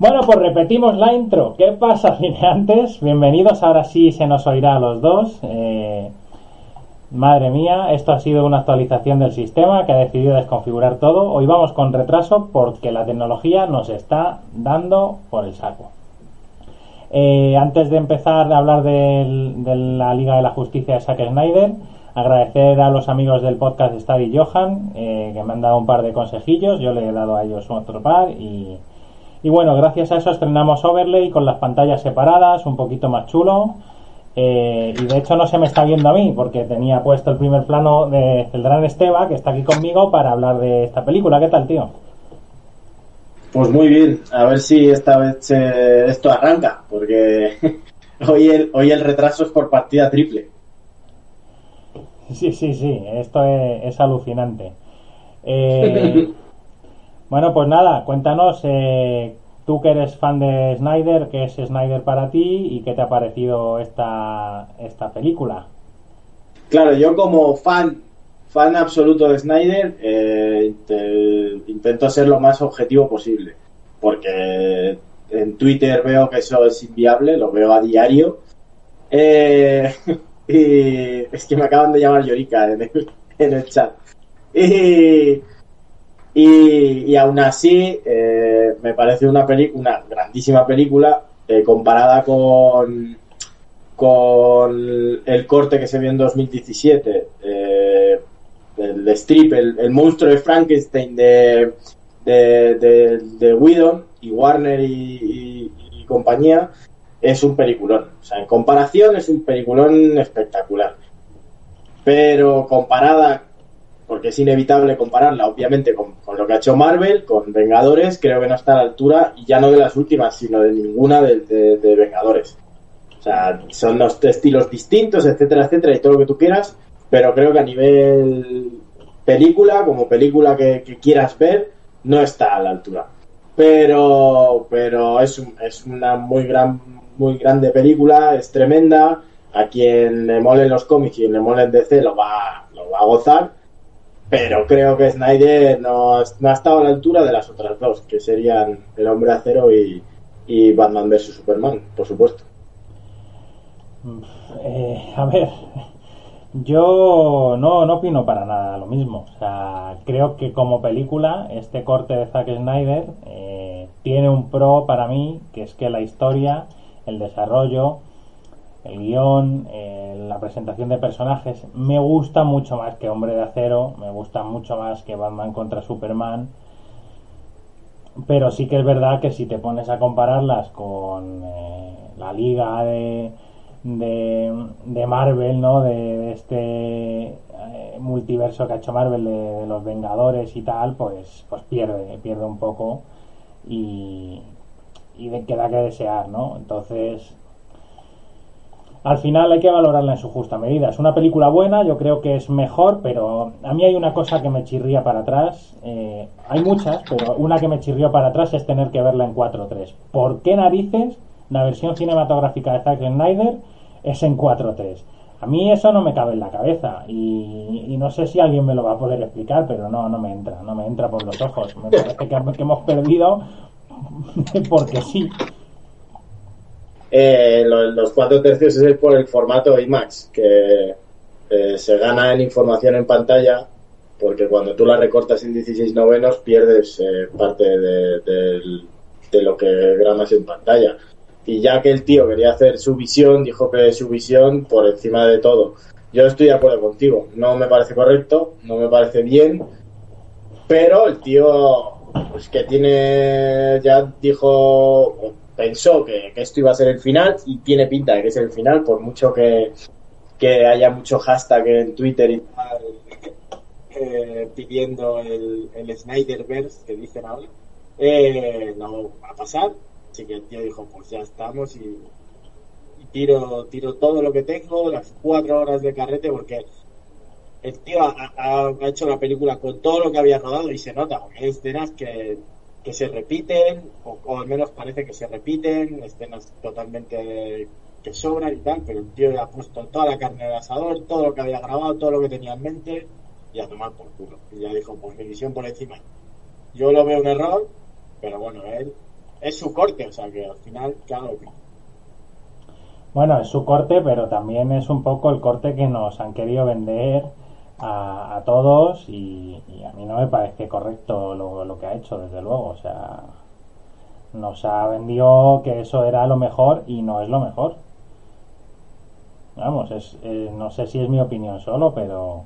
Bueno, pues repetimos la intro. ¿Qué pasa, cineantes? Bienvenidos, ahora sí se nos oirá a los dos. Eh, madre mía, esto ha sido una actualización del sistema que ha decidido desconfigurar todo. Hoy vamos con retraso porque la tecnología nos está dando por el saco. Eh, antes de empezar a hablar de, la Liga de la Justicia de Zack Snyder, agradecer a los amigos del podcast Star y Johan eh, que me han dado un par de consejillos. Yo le he dado a ellos otro par y y bueno, gracias a eso estrenamos Overlay con las pantallas separadas, un poquito más chulo. Eh, y de hecho no se me está viendo a mí porque tenía puesto el primer plano de Celdrán Esteba, que está aquí conmigo para hablar de esta película. ¿Qué tal, tío? Pues muy bien, a ver si esta vez esto arranca, porque hoy el, hoy el retraso es por partida triple. Sí, sí, sí, esto es, alucinante. Eh, Bueno, pues nada, cuéntanos, eh, tú que eres fan de Snyder, ¿qué es Snyder para ti y qué te ha parecido esta, esta película? Claro, yo como fan, fan absoluto de Snyder, eh, intento ser lo más objetivo posible, porque en Twitter veo que eso es inviable, lo veo a diario. Eh, y es que me acaban de llamar Yorika en el, en el chat. Y y, aún así, eh, me parece una, una grandísima película eh, comparada con, con el corte que se vio en 2017, eh, el de Strip, el, monstruo de Frankenstein de, de, de, Whedon y Warner y, y, compañía, es un peliculón. O sea, en comparación es un peliculón espectacular. Pero comparada porque es inevitable compararla, obviamente, con, lo que ha hecho Marvel, con Vengadores, creo que no está a la altura, y ya no de las últimas, sino de ninguna de, Vengadores. O sea, son dos estilos distintos, etcétera, etcétera, y todo lo que tú quieras, pero creo que a nivel película, como película que, quieras ver, no está a la altura. Pero, pero es, es una muy gran, muy grande película, es tremenda. A quien le molen los cómics y le molen DC lo va, lo va a gozar pero creo que Snyder no, ha estado a la altura de las otras dos, que serían El Hombre Acero y, y Batman vs. Superman, por supuesto. Eh, a ver, yo no, no opino para nada lo mismo. O sea, creo que como película, este corte de Zack Snyder eh, tiene un pro para mí, que es que la historia, el desarrollo, el guion, eh, la presentación de personajes, me gusta mucho más que Hombre de Acero, me gusta mucho más que Batman contra Superman. Pero sí que es verdad que si te pones a compararlas con eh, la liga de, de, Marvel, ¿no? De, este eh, multiverso que ha hecho Marvel de, los Vengadores y tal, pues, pues pierde, pierde un poco y, y de, queda que desear, ¿no? Entonces, al final hay que valorarla en su justa medida. Es una película buena, yo creo que es mejor, pero a mí hay una cosa que me chirría para atrás. Eh, hay muchas, pero una que me chirrió para atrás es tener que verla en 4.3. ¿Por qué narices la versión cinematográfica de Zack Snyder es en 4.3? A mí eso no me cabe en la cabeza y, no sé si alguien me lo va a poder explicar, pero no, no me entra, no me entra por los ojos. Me parece que, que hemos perdido porque sí. Eh, los, cuatro tercios es por el formato IMAX, que eh, se gana en información en pantalla, porque cuando tú la recortas en 16 novenos pierdes eh, parte de, lo que gramas en pantalla. Y ya que el tío quería hacer su visión, dijo que su visión por encima de todo. Yo estoy de acuerdo contigo, no me parece correcto, no me parece bien, pero el tío pues que tiene ya dijo pensó que, esto iba a ser el final y tiene pinta de que es el final, por mucho que, haya mucho hashtag en Twitter y tal, eh, pidiendo el, el Snyderverse que dicen ahora. Eh, no va a pasar, así que el tío dijo, pues ya estamos y, tiro, tiro todo lo que tengo, las cuatro horas de carrete, porque el tío ha, ha, hecho la película con todo lo que había rodado y se nota, porque hay escenas que que se repiten, o, al menos parece que se repiten, escenas totalmente que sobran y tal, pero el tío ya ha puesto toda la carne del asador, todo lo que había grabado, todo lo que tenía en mente, y a tomar por culo. Y ya dijo, pues mi visión por encima. Yo lo veo un error, pero bueno, él es su corte, o sea que al final, claro. Bueno, es su corte, pero también es un poco el corte que nos han querido vender a, todos y, a mí no me parece correcto lo, lo, que ha hecho, desde luego. O sea, nos ha vendido que eso era lo mejor y no es lo mejor. Vamos, es, eh, no sé si es mi opinión solo, pero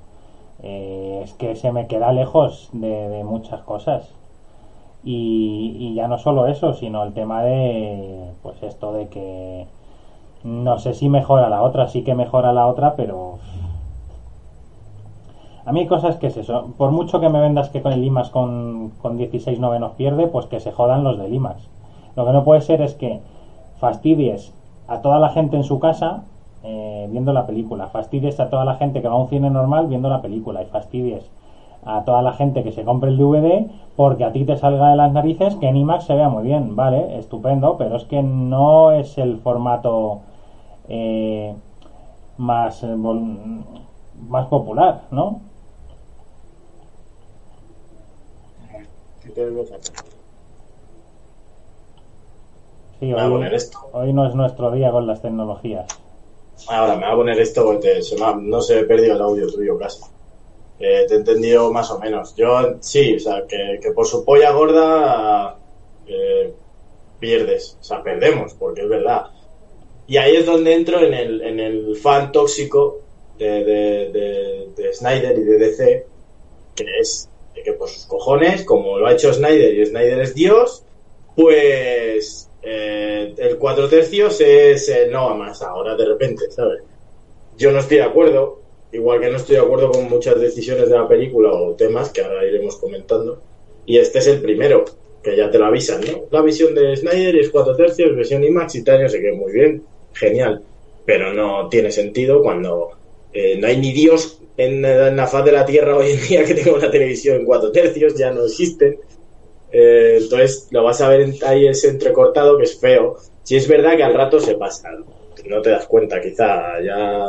eh, es que se me queda lejos de, muchas cosas. Y, y, ya no solo eso, sino el tema de, pues esto de que no sé si mejora la otra, sí que mejora la otra, pero a mí hay cosas que es eso. Por mucho que me vendas que con el IMAX con, con 16 novenos pierde, pues que se jodan los del IMAX. Lo que no puede ser es que fastidies a toda la gente en su casa eh, viendo la película, fastidies a toda la gente que va a un cine normal viendo la película y fastidies a toda la gente que se compre el DVD porque a ti te salga de las narices que en IMAX se vea muy bien, vale, estupendo, pero es que no es el formato eh, más, eh, más popular, ¿no? Sí, hoy, hoy no es nuestro día con las tecnologías. Ahora me voy a poner esto porque no se he perdido el audio tuyo casi. Eh, te he entendido más o menos. Yo sí, o sea, que, por su polla gorda eh, pierdes, o sea, perdemos, porque es verdad. Y ahí es donde entro en el, en el fan tóxico de, de, de, Snyder y de DC, que es que por sus cojones, como lo ha hecho Snyder y Snyder es Dios, pues eh, el cuatro tercios es eh, no más ahora de repente, ¿sabes? Yo no estoy de acuerdo, igual que no estoy de acuerdo con muchas decisiones de la película o temas que ahora iremos comentando. Y este es el primero, que ya te lo avisan, ¿no? La visión de Snyder es cuatro tercios, versión IMAX y tal, no sé qué, muy bien, genial. Pero no tiene sentido cuando eh, no hay ni Dios en, en, la faz de la Tierra hoy en día que tenga una televisión en cuatro tercios, ya no existen. Eh, entonces lo vas a ver ahí ese entrecortado que es feo. Si es verdad que al rato se pasa, no te das cuenta, quizá ya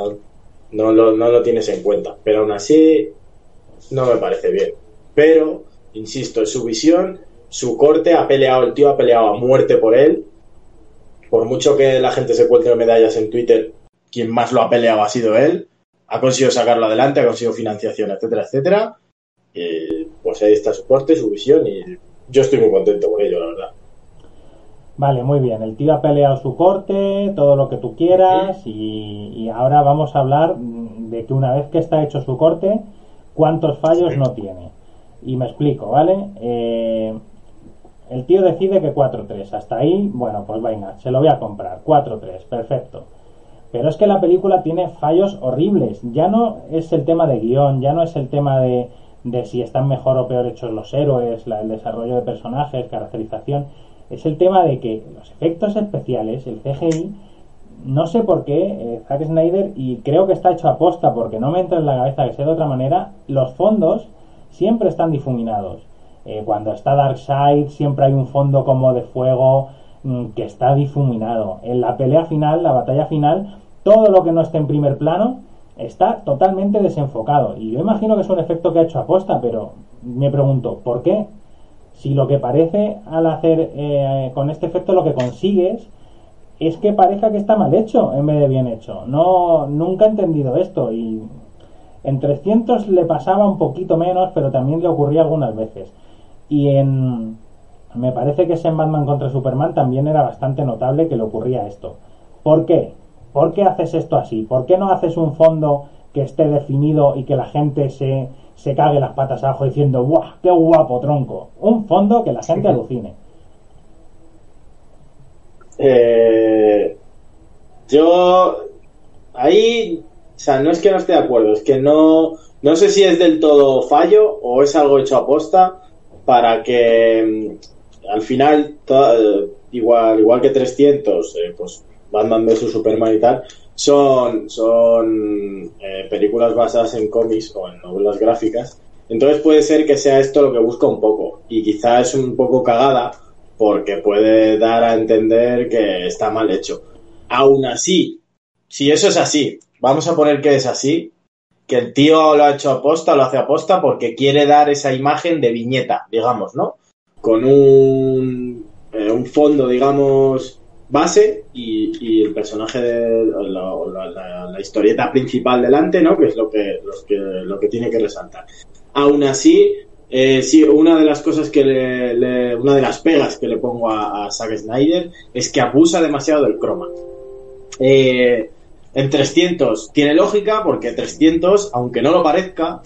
no lo, no lo tienes en cuenta, pero aún así no me parece bien. Pero, insisto, es su visión, su corte, ha peleado, el tío ha peleado a muerte por él. Por mucho que la gente se encuentre medallas en Twitter, quien más lo ha peleado ha sido él. Ha conseguido sacarlo adelante, ha conseguido financiación, etcétera, etcétera. Y pues ahí está su corte, su visión y yo estoy muy contento con ello, la verdad. Vale, muy bien. El tío ha peleado su corte, todo lo que tú quieras, y, ahora vamos a hablar de que una vez que está hecho su corte, cuántos fallos no tiene. Y me explico, ¿vale? Eh, el tío decide que 4-3. Hasta ahí, bueno, pues venga, se lo voy a comprar. 4-3, perfecto. Pero es que la película tiene fallos horribles. Ya no es el tema de guion, ya no es el tema de de si están mejor o peor hechos los héroes, el desarrollo de personajes, caracterización, es el tema de que los efectos especiales, el CGI, no sé por qué eh, Zack Snyder, y creo que está hecho a posta porque no me entra en la cabeza que sea de otra manera, los fondos siempre están difuminados. Eh, cuando está Darkseid siempre hay un fondo como de fuego que está difuminado. En la pelea final, la batalla final, todo lo que no esté en primer plano está totalmente desenfocado. Y yo imagino que es un efecto que ha hecho aposta, pero me pregunto, ¿por qué? Si lo que parece al hacer eh, con este efecto lo que consigues es que parezca que está mal hecho en vez de bien hecho. No, nunca he entendido esto y en 300 le pasaba un poquito menos, pero también le ocurría algunas veces. Y en me parece que es en Batman contra Superman también era bastante notable que le ocurría esto. ¿Por qué? ¿Por qué haces esto así? ¿Por qué no haces un fondo que esté definido y que la gente se, se cague las patas abajo diciendo, ¡guau! ¡Qué guapo tronco! Un fondo que la gente alucine. Eh, yo ahí, o sea, no es que no esté de acuerdo, es que no, no sé si es del todo fallo o es algo hecho a posta para que al final, igual, igual que 300, eh, pues Batman vs Superman y tal, son, son eh, películas basadas en cómics o en novelas gráficas. Entonces puede ser que sea esto lo que busca un poco. Y quizá es un poco cagada porque puede dar a entender que está mal hecho. Aún así, si eso es así, vamos a poner que es así, que el tío lo ha hecho aposta, lo hace aposta porque quiere dar esa imagen de viñeta, digamos, ¿no? Con un, eh, un fondo, digamos, base y, el personaje, de, la, historieta principal delante, ¿no? Que es lo que, lo que tiene que resaltar. Aún así, eh, sí, una de las cosas que le, una de las pegas que le pongo a, Zack Snyder es que abusa demasiado del croma. Eh, en 300 tiene lógica porque 300, aunque no lo parezca,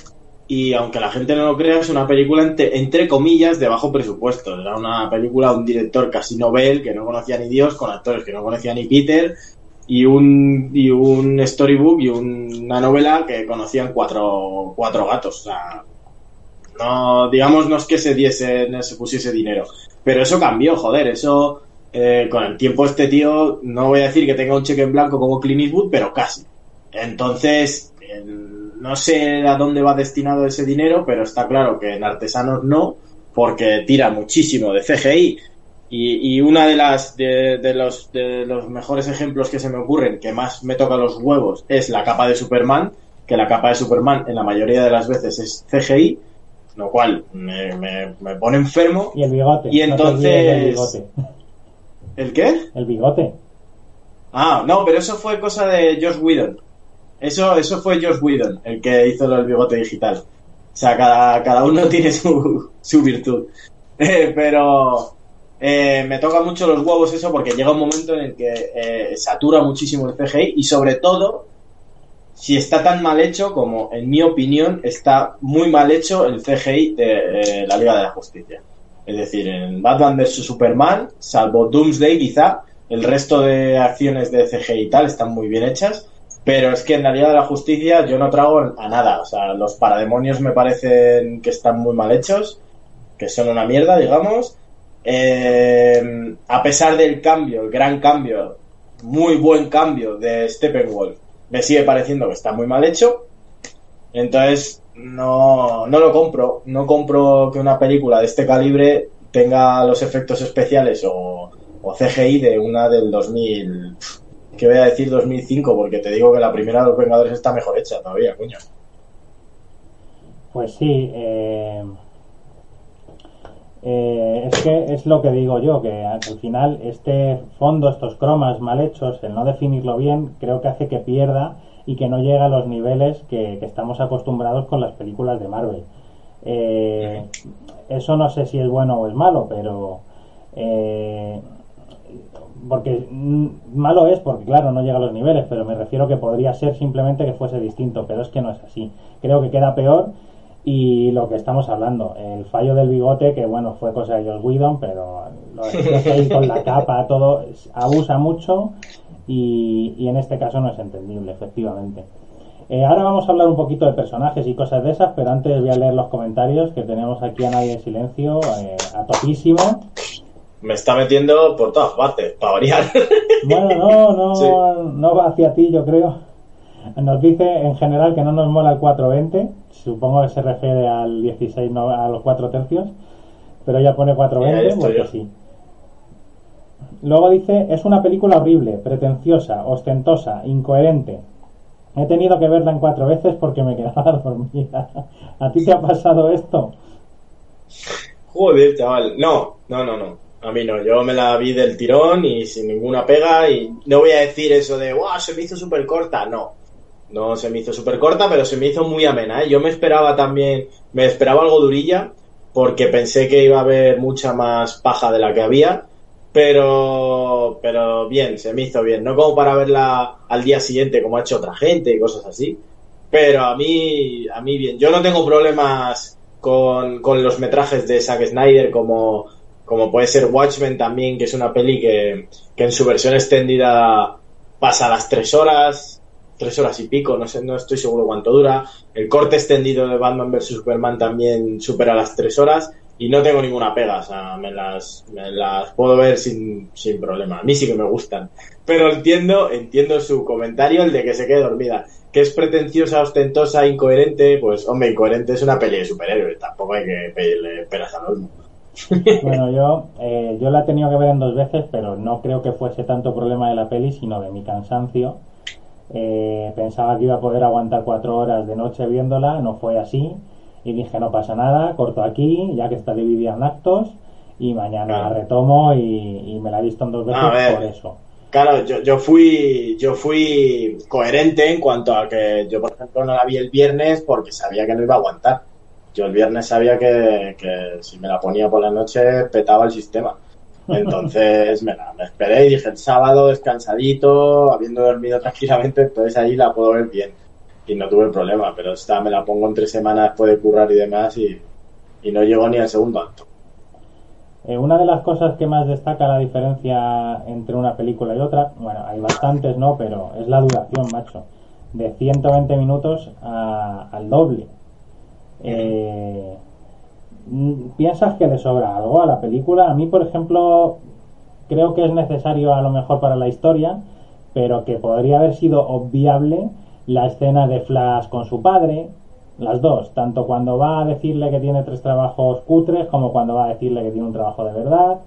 y aunque la gente no lo crea, es una película entre, comillas de bajo presupuesto. Era una película de un director casi novel que no conocía ni Dios, con actores que no conocía ni Peter, y un, y un storybook y una novela que conocían cuatro, cuatro gatos. O sea, no, digamos, no es que se diese, se pusiese dinero. Pero eso cambió, joder, eso eh, con el tiempo este tío, no voy a decir que tenga un cheque en blanco como Clint Eastwood, pero casi. Entonces, no sé a dónde va destinado ese dinero, pero está claro que en artesanos no, porque tira muchísimo de CGI. Y, y una de las de, los, de los mejores ejemplos que se me ocurren, que más me toca los huevos, es la capa de Superman, que la capa de Superman en la mayoría de las veces es CGI, lo cual me, me, pone enfermo. Y el bigote. Y entonces. el, qué? El bigote. Ah, no, pero eso fue cosa de Josh Whedon. Eso, eso fue Josh Whedon, el que hizo el bigote digital. O sea, cada, cada uno tiene su, su virtud. Eh, pero eh, me toca mucho los huevos eso porque llega un momento en el que eh, satura muchísimo el CGI y sobre todo si está tan mal hecho como, en mi opinión, está muy mal hecho el CGI de la Liga de la Justicia. Es decir, en Batman vs. Superman, salvo Doomsday quizá, el resto de acciones de CGI y tal están muy bien hechas pero es que en la Liga de la Justicia yo no trago a nada. O sea, los parademonios me parecen que están muy mal hechos, que son una mierda, digamos. Eh, a pesar del cambio, el gran cambio, muy buen cambio de Steppenwolf, me sigue pareciendo que está muy mal hecho. Entonces, no, no lo compro. No compro que una película de este calibre tenga los efectos especiales o, o CGI de una del 2000 que voy a decir 2005, porque te digo que la primera de los Vengadores está mejor hecha todavía, coño. Pues sí, eh, eh, es que es lo que digo yo, que al final este fondo, estos cromas mal hechos, el no definirlo bien, creo que hace que pierda y que no llegue a los niveles que, estamos acostumbrados con las películas de Marvel. Eh, eso no sé si es bueno o es malo, pero porque mm, malo es porque claro no llega a los niveles pero me refiero que podría ser simplemente que fuese distinto pero es que no es así. Creo que queda peor y lo que estamos hablando el fallo del bigote que bueno fue cosa de Josh Whedon pero lo de ahí con la capa todo abusa mucho y, y, en este caso no es entendible efectivamente. Eh, ahora vamos a hablar un poquito de personajes y cosas de esas pero antes voy a leer los comentarios que tenemos aquí a nadie en silencio eh, a topísimo me está metiendo por todas partes, para variar. Bueno, no, no, no va hacia ti, yo creo. Nos dice en general que no nos mola el 420, supongo que se refiere al 16, no, a los 4 tercios, pero ya pone 420 porque sí. Luego dice, es una película horrible, pretenciosa, ostentosa, incoherente. He tenido que verla en cuatro veces porque me quedaba dormida. ¿A ti te ha pasado esto? Joder, chaval. No, no, no, no. A mí no, yo me la vi del tirón y sin ninguna pega y no voy a decir eso de, wow, se me hizo súper corta, no. No se me hizo súper corta, pero se me hizo muy amena. ¿eh? Yo me esperaba también, me esperaba algo durilla porque pensé que iba a haber mucha más paja de la que había, pero, pero bien, se me hizo bien. No como para verla al día siguiente como ha hecho otra gente y cosas así, pero a mí, a mí bien. Yo no tengo problemas con, con los metrajes de Zack Snyder como como puede ser Watchmen también, que es una peli que, en su versión extendida pasa las tres horas, tres horas y pico, no sé, no estoy seguro cuánto dura. El corte extendido de Batman vs Superman también supera las tres horas y no tengo ninguna pega, o sea, me las, las puedo ver sin, sin problema. A mí sí que me gustan. Pero entiendo, entiendo su comentario, el de que se quede dormida. Que es pretenciosa, ostentosa, incoherente, pues hombre, incoherente es una peli de superhéroes, tampoco hay que pedirle peras al. Bueno, yo, eh, yo la he tenido que ver en dos veces, pero no creo que fuese tanto problema de la peli, sino de mi cansancio. Eh, pensaba que iba a poder aguantar cuatro horas de noche viéndola, no fue así. Y dije, no pasa nada, corto aquí, ya que está dividida en actos. y mañana retomo y, me la he visto en dos veces por eso. Claro, yo, yo fui yo fui coherente en cuanto a que yo, por ejemplo, no la vi el viernes porque sabía que no iba a aguantar. Yo el viernes sabía que, que si me la ponía por la noche petaba el sistema. Entonces me, la, me esperé y dije el sábado descansadito, habiendo dormido tranquilamente, entonces ahí la puedo ver bien. Y no tuve problema, pero esta me la pongo en tres semanas después de currar y demás y, y no llegó ni al segundo acto. Eh, una de las cosas que más destaca la diferencia entre una película y otra, bueno, hay bastantes, ¿no? Pero es la duración, macho. De 120 minutos al doble. Eh, ¿Piensas que le sobra algo a la película? A mí, por ejemplo, creo que es necesario a lo mejor para la historia, pero que podría haber sido obviable la escena de Flash con su padre, las dos, tanto cuando va a decirle que tiene tres trabajos cutres como cuando va a decirle que tiene un trabajo de verdad.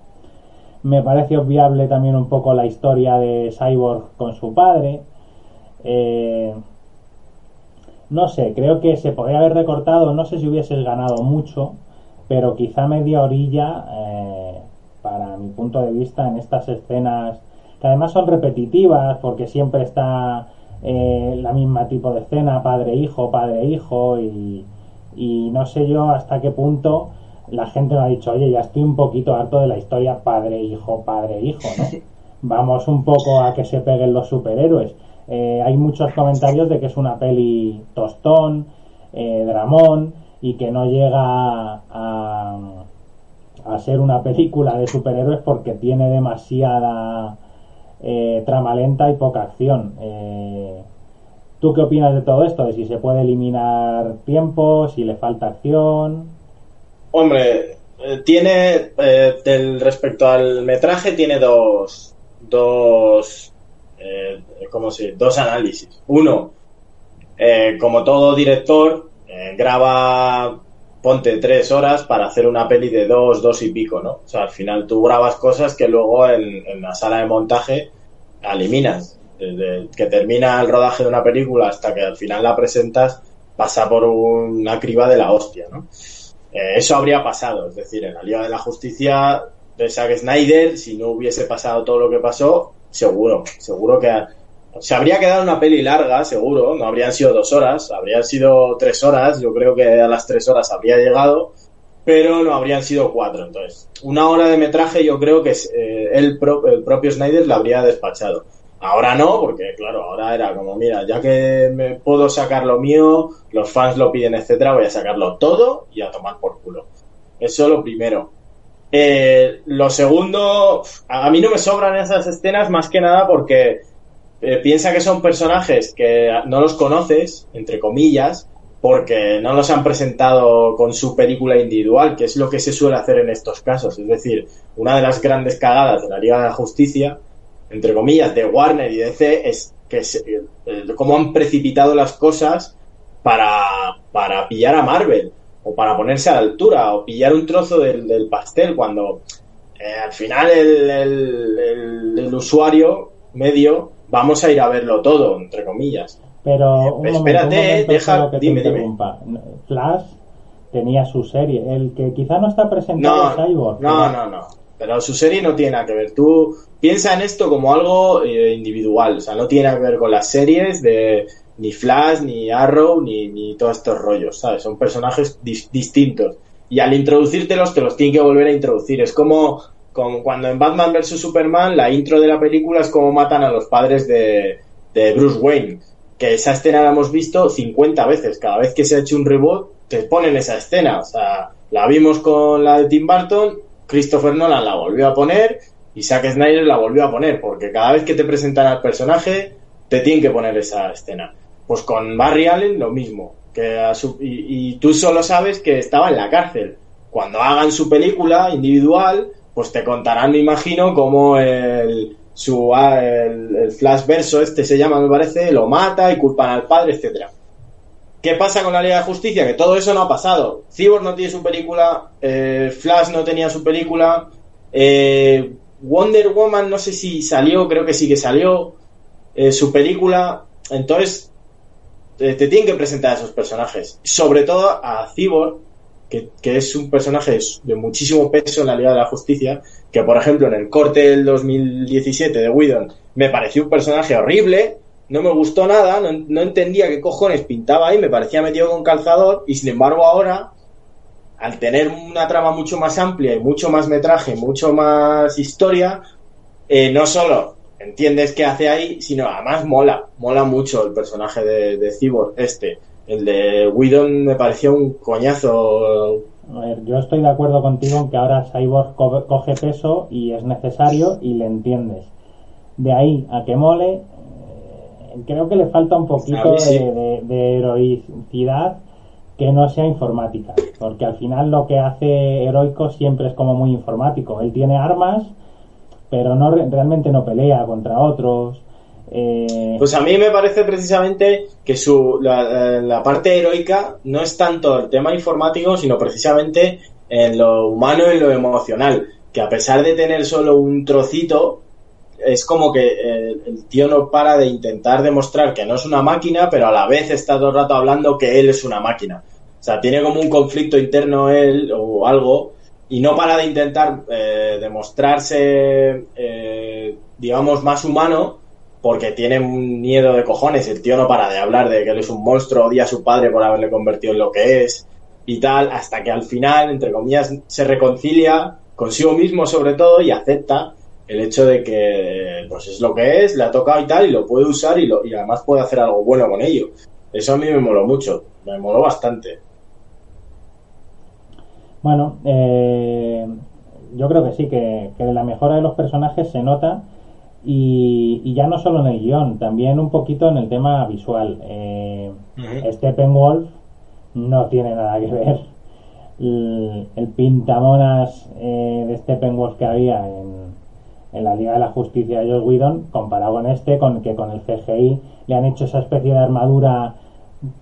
Me parece obviable también un poco la historia de Cyborg con su padre. Eh, no sé, creo que se podría haber recortado, no sé si hubieses ganado mucho, pero quizá media orilla, eh, para mi punto de vista, en estas escenas que además son repetitivas porque siempre está eh, la misma tipo de escena, padre-hijo, padre-hijo, y, y no sé yo hasta qué punto la gente me ha dicho, oye, ya estoy un poquito harto de la historia padre-hijo, padre-hijo, ¿no? Vamos un poco a que se peguen los superhéroes. Eh, hay muchos comentarios de que es una peli tostón, eh, dramón, y que no llega a, ser una película de superhéroes porque tiene demasiada eh, trama lenta y poca acción. Eh, ¿Tú qué opinas de todo esto? De si se puede eliminar tiempo, si le falta acción. Hombre, eh, tiene, del, respecto al metraje, tiene dos, dos, ¿cómo se Dos análisis. Uno, como todo director, graba ponte tres horas para hacer una peli de dos, dos y pico, ¿no? O sea, al final tú grabas cosas que luego en, la sala de montaje eliminas. Desde que termina el rodaje de una película hasta que al final la presentas, pasa por una criba de la hostia, ¿no? Eh, eso habría pasado, es decir, en la Liga de la Justicia de Zack Snyder, si no hubiese pasado todo lo que pasó, seguro, seguro que se habría quedado una peli larga, seguro, no habrían sido dos horas, habrían sido tres horas, yo creo que a las tres horas habría llegado, pero no habrían sido cuatro. Entonces, una hora de metraje yo creo que eh, el, el propio Snyder la habría despachado. Ahora no, porque claro, ahora era como, mira, ya que me puedo sacar lo mío, los fans lo piden, etcétera, voy a sacarlo todo y a tomar por culo. Eso lo primero. Eh, lo segundo, a mí no me sobran esas escenas más que nada porque eh, piensa que son personajes que no los conoces, entre comillas, porque no los han presentado con su película individual, que es lo que se suele hacer en estos casos. Es decir, una de las grandes cagadas de la Liga de la Justicia, entre comillas, de Warner y DC, es que eh, cómo han precipitado las cosas para, para pillar a Marvel, o para ponerse a la altura, o pillar un trozo del, pastel, cuando eh, al final el, el usuario medio vamos a ir a verlo todo, entre comillas. Pero un espérate, deja, dime, dime. Flash tenía su serie, el que quizá no está presentado no, Cyborg. No, no, no, pero su serie no tiene nada que ver. Tú piensa en esto como algo eh, individual, o sea, no tiene que ver con las series de ni Flash, ni Arrow, ni, ni todos estos rollos, ¿sabes? Son personajes distintos. Y al introducírtelos, te los tienen que volver a introducir. Es como como cuando en Batman vs Superman la intro de la película es como matan a los padres de, Bruce Wayne. Que esa escena la hemos visto 50 veces. Cada vez que se ha hecho un reboot, te ponen esa escena. O sea, la vimos con la de Tim Burton, Christopher Nolan la volvió a poner y Zack Snyder la volvió a poner. Porque cada vez que te presentan al personaje, te tienen que poner esa escena. Pues con Barry Allen lo mismo. Que y, y tú solo sabes que estaba en la cárcel. Cuando hagan su película individual, pues te contarán, me imagino, cómo el, su, ah, Flash verso, este se llama, me parece, lo mata y culpan al padre, etcétera. ¿Qué pasa con la Liga de Justicia? Que todo eso no ha pasado. Cyborg no tiene su película, eh, Flash no tenía su película, eh, Wonder Woman no sé si salió, creo que sí que salió, eh, su película. Entonces, te, te tienen que presentar a esos personajes. Sobre todo a Cyborg, que, es un personaje de muchísimo peso en la Liga de la Justicia, que por ejemplo en el corte del 2017 de Whedon me pareció un personaje horrible, no me gustó nada, no, no, entendía qué cojones pintaba ahí, me parecía metido con calzador y sin embargo ahora, al tener una trama mucho más amplia y mucho más metraje, mucho más historia, eh, no solo entiendes qué hace ahí, sino además mola, mola mucho el personaje de, de Cyborg este. El de Whedon me pareció un coñazo. A ver, yo estoy de acuerdo contigo en que ahora Cyborg co coge peso y es necesario y le entiendes. De ahí a que mole, eh, creo que le falta un poquito sí. de, de, de, heroicidad que no sea informática. Porque al final lo que hace heroico siempre es como muy informático. Él tiene armas, pero no realmente no pelea contra otros. Eh... Pues a mí me parece precisamente que su, la, la, parte heroica no es tanto el tema informático, sino precisamente en lo humano y lo emocional. Que a pesar de tener solo un trocito, es como que el, el, tío no para de intentar demostrar que no es una máquina, pero a la vez está todo el rato hablando que él es una máquina. O sea, tiene como un conflicto interno él o algo y no para de intentar eh, demostrarse, eh, digamos, más humano porque tiene un miedo de cojones. El tío no para de hablar de que él es un monstruo, odia a su padre por haberle convertido en lo que es y tal, hasta que al final, entre comillas, se reconcilia consigo mismo sobre todo y acepta el hecho de que pues es lo que es, le ha tocado y tal, y lo puede usar y, lo, y además puede hacer algo bueno con ello. Eso a mí me moló mucho, me moló bastante. Bueno, eh, yo creo que sí, que, que, la mejora de los personajes se nota y, y, ya no solo en el guion, también un poquito en el tema visual. Eh, uh -huh. Steppenwolf no tiene nada que ver. El, el pintamonas eh, de Steppenwolf que había en, en, la Liga de la Justicia de Joss Whedon, comparado con este, con que con el CGI le han hecho esa especie de armadura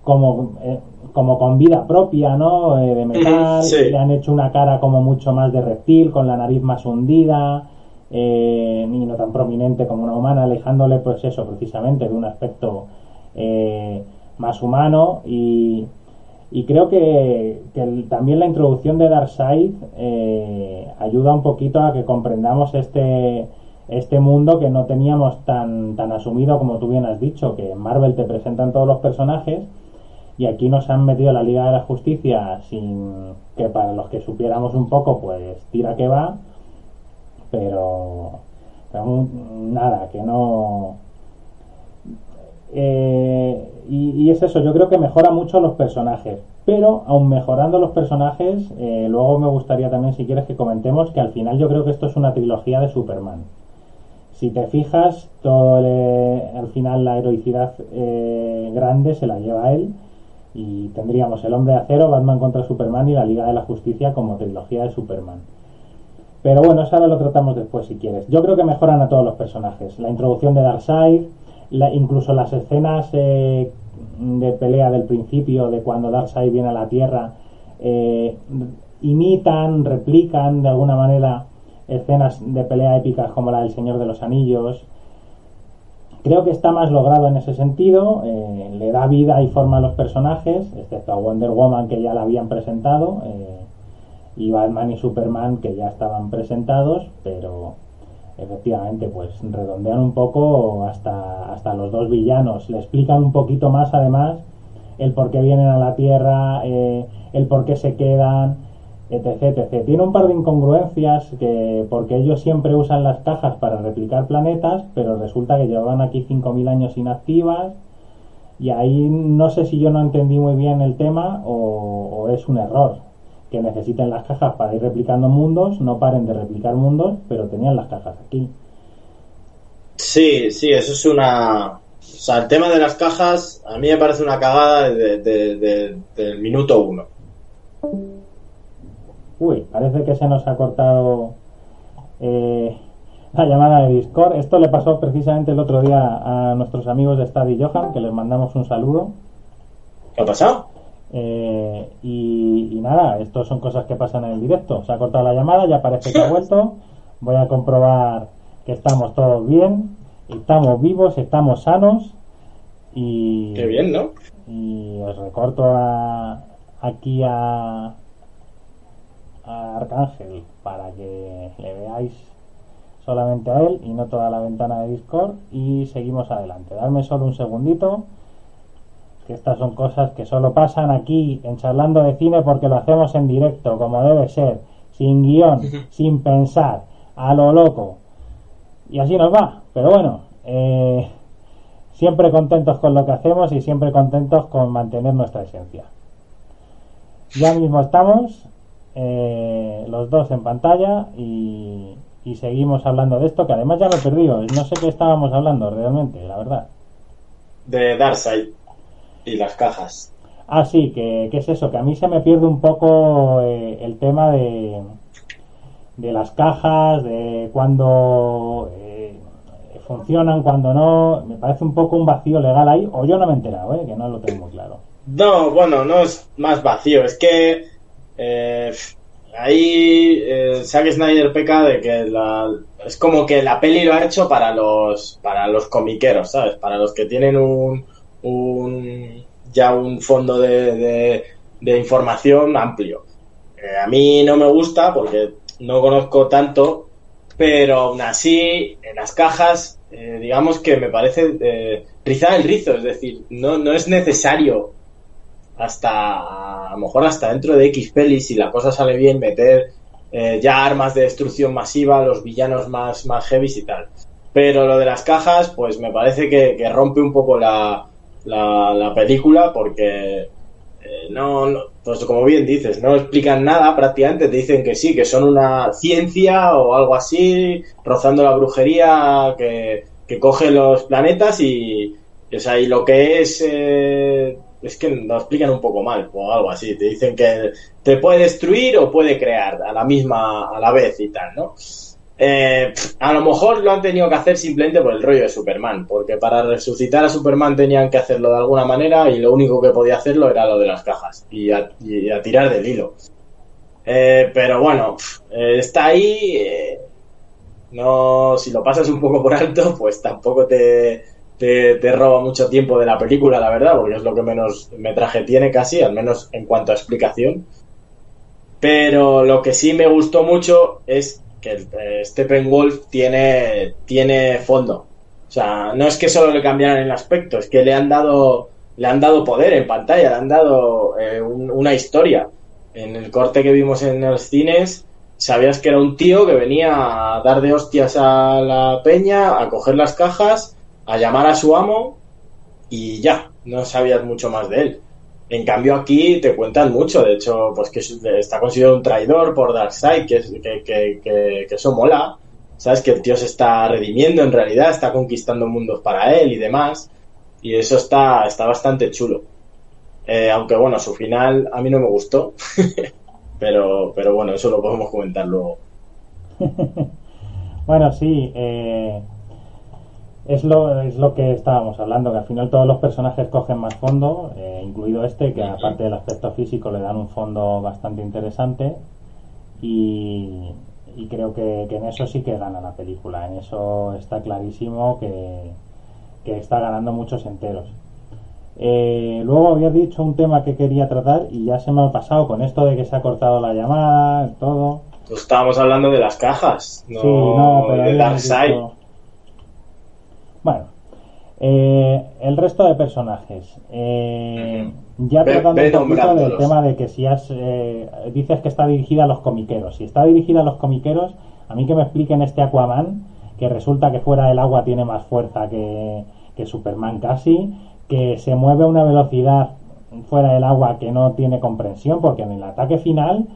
como eh, como con vida propia, ¿no? Eh, de metal, sí. le han hecho una cara como mucho más de reptil, con la nariz más hundida, eh, no tan prominente como una humana, alejándole, pues eso, precisamente, de un aspecto eh, más humano. Y, y creo que, que también la introducción de Darkseid eh, ayuda un poquito a que comprendamos este este mundo que no teníamos tan, tan asumido como tú bien has dicho, que en Marvel te presentan todos los personajes y aquí nos han metido la Liga de la Justicia sin que para los que supiéramos un poco pues tira que va pero, nada que no eh, y, es eso yo creo que mejora mucho los personajes pero aun mejorando los personajes eh, luego me gustaría también si quieres que comentemos que al final yo creo que esto es una trilogía de Superman si te fijas todo al final la heroicidad eh, grande se la lleva él y tendríamos El Hombre de Acero, Batman contra Superman y la Liga de la Justicia como trilogía de Superman. Pero bueno, eso ahora lo tratamos después si quieres. Yo creo que mejoran a todos los personajes. La introducción de Darkseid, la, incluso las escenas eh, de pelea del principio, de cuando Darkseid viene a la Tierra, eh, imitan, replican de alguna manera escenas de pelea épicas como la del Señor de los Anillos, Creo que está más logrado en ese sentido, eh, le da vida y forma a los personajes, excepto a Wonder Woman que ya la habían presentado, y Batman y Superman que ya estaban presentados, pero efectivamente pues redondean un poco hasta, hasta los dos villanos, le explican un poquito más además el por qué vienen a la Tierra, eh, el por qué se quedan, etc, etc. Tiene un par de incongruencias que porque ellos siempre usan las cajas para replicar planetas, pero resulta que llevaban aquí 5000 años inactivas y ahí no sé si yo no entendí muy bien el tema o, o, es un error que necesiten las cajas para ir replicando mundos, no paren de replicar mundos, pero tenían las cajas aquí. Sí, sí, eso es una... O sea, el tema de las cajas a mí me parece una cagada de, de, de, del minuto uno. Uy, parece que se nos ha cortado eh, la llamada de Discord. Esto le pasó precisamente el otro día a nuestros amigos de Stadi Johan, que les mandamos un saludo. ¿Qué ha pasado? Eh, y, y, nada, esto son cosas que pasan en el directo. Se ha cortado la llamada, ya parece que ha vuelto. Voy a comprobar que estamos todos bien, estamos vivos, estamos sanos. Y, Qué bien, ¿no? Y os recorto a, aquí a, a Arcángel para que le veáis solamente a él y no toda la ventana de Discord y seguimos adelante. Darme solo un segundito, que estas son cosas que solo pasan aquí en charlando de cine porque lo hacemos en directo, como debe ser, sin guion, sin pensar, a lo loco. Y así nos va. Pero bueno, eh, siempre contentos con lo que hacemos y siempre contentos con mantener nuestra esencia. Ya mismo estamos eh, los dos en pantalla y, y seguimos hablando de esto, que además ya lo he perdido. No sé qué estábamos hablando realmente, la verdad. De Darkseid y las cajas. Ah, sí, que, que es eso, que a mí se me pierde un poco eh, el tema de, de las cajas, de cuándo eh, funcionan, cuándo no. Me parece un poco un vacío legal ahí, o yo no me he enterado, eh, que no lo tengo claro. No, bueno, no es más vacío, es que eh, ahí eh, Zack Snyder peca de que la, es como que la peli lo ha hecho para los para los comiqueros, ¿sabes? Para los que tienen un, un ya un fondo de, de, información amplio. Eh, a mí no me gusta porque no conozco tanto, pero aún así en las cajas, eh, digamos que me parece eh, rizar el rizo, es decir, no, no es necesario hasta a lo mejor hasta dentro de X pelis si la cosa sale bien meter eh, ya armas de destrucción masiva los villanos más más heavy y tal pero lo de las cajas pues me parece que, que rompe un poco la, la, la película porque eh, no, pues como bien dices no explican nada prácticamente te dicen que sí que son una ciencia o algo así rozando la brujería que, que coge los planetas y, y, o sea, y lo que es eh, es que lo explican un poco mal o algo así. Te dicen que te puede destruir o puede crear a la misma, a la vez y tal, ¿no? Eh, a lo mejor lo han tenido que hacer simplemente por el rollo de Superman, porque para resucitar a Superman tenían que hacerlo de alguna manera y lo único que podía hacerlo era lo de las cajas y a, tirar del hilo. Eh, pero bueno, eh, está ahí. Eh, no, si lo pasas un poco por alto, pues tampoco te, te, te, roba mucho tiempo de la película, la verdad, porque es lo que menos metraje tiene casi, al menos en cuanto a explicación. Pero lo que sí me gustó mucho es que el, eh, Steppenwolf tiene, tiene fondo. O sea, no es que solo le cambiaran el aspecto, es que le han dado, le han dado poder en pantalla, le han dado eh, un, una historia. En el corte que vimos en los cines, sabías que era un tío que venía a dar de hostias a la peña, a coger las cajas a llamar a su amo y ya, no sabías mucho más de él. En cambio aquí te cuentan mucho, de hecho, pues que está considerado un traidor por Darkseid, que, que, que, que, eso mola, sabes que el tío se está redimiendo en realidad, está conquistando mundos para él y demás, y eso está, está bastante chulo. Eh, aunque bueno, su final a mí no me gustó, pero, pero bueno, eso lo podemos comentar luego. bueno, sí, eh, es lo, es lo que estábamos hablando, que al final todos los personajes cogen más fondo, eh, incluido este, que aparte del aspecto físico le dan un fondo bastante interesante y, y creo que, que, en eso sí que gana la película, en eso está clarísimo que, que está ganando muchos enteros. Eh, luego había dicho un tema que quería tratar y ya se me ha pasado con esto de que se ha cortado la llamada, todo. Pues estábamos hablando de las cajas, no, sí, no pero de Darkseid. Dicho... Bueno, eh, el resto de personajes. Eh, ya ve, tratando ve un poquito del tema de que si has, eh, dices que está dirigida a los comiqueros. Si está dirigida a los comiqueros, a mí que me expliquen este Aquaman, que resulta que fuera del agua tiene más fuerza que, que Superman casi, que se mueve a una velocidad fuera del agua que no tiene comprensión, porque en el ataque final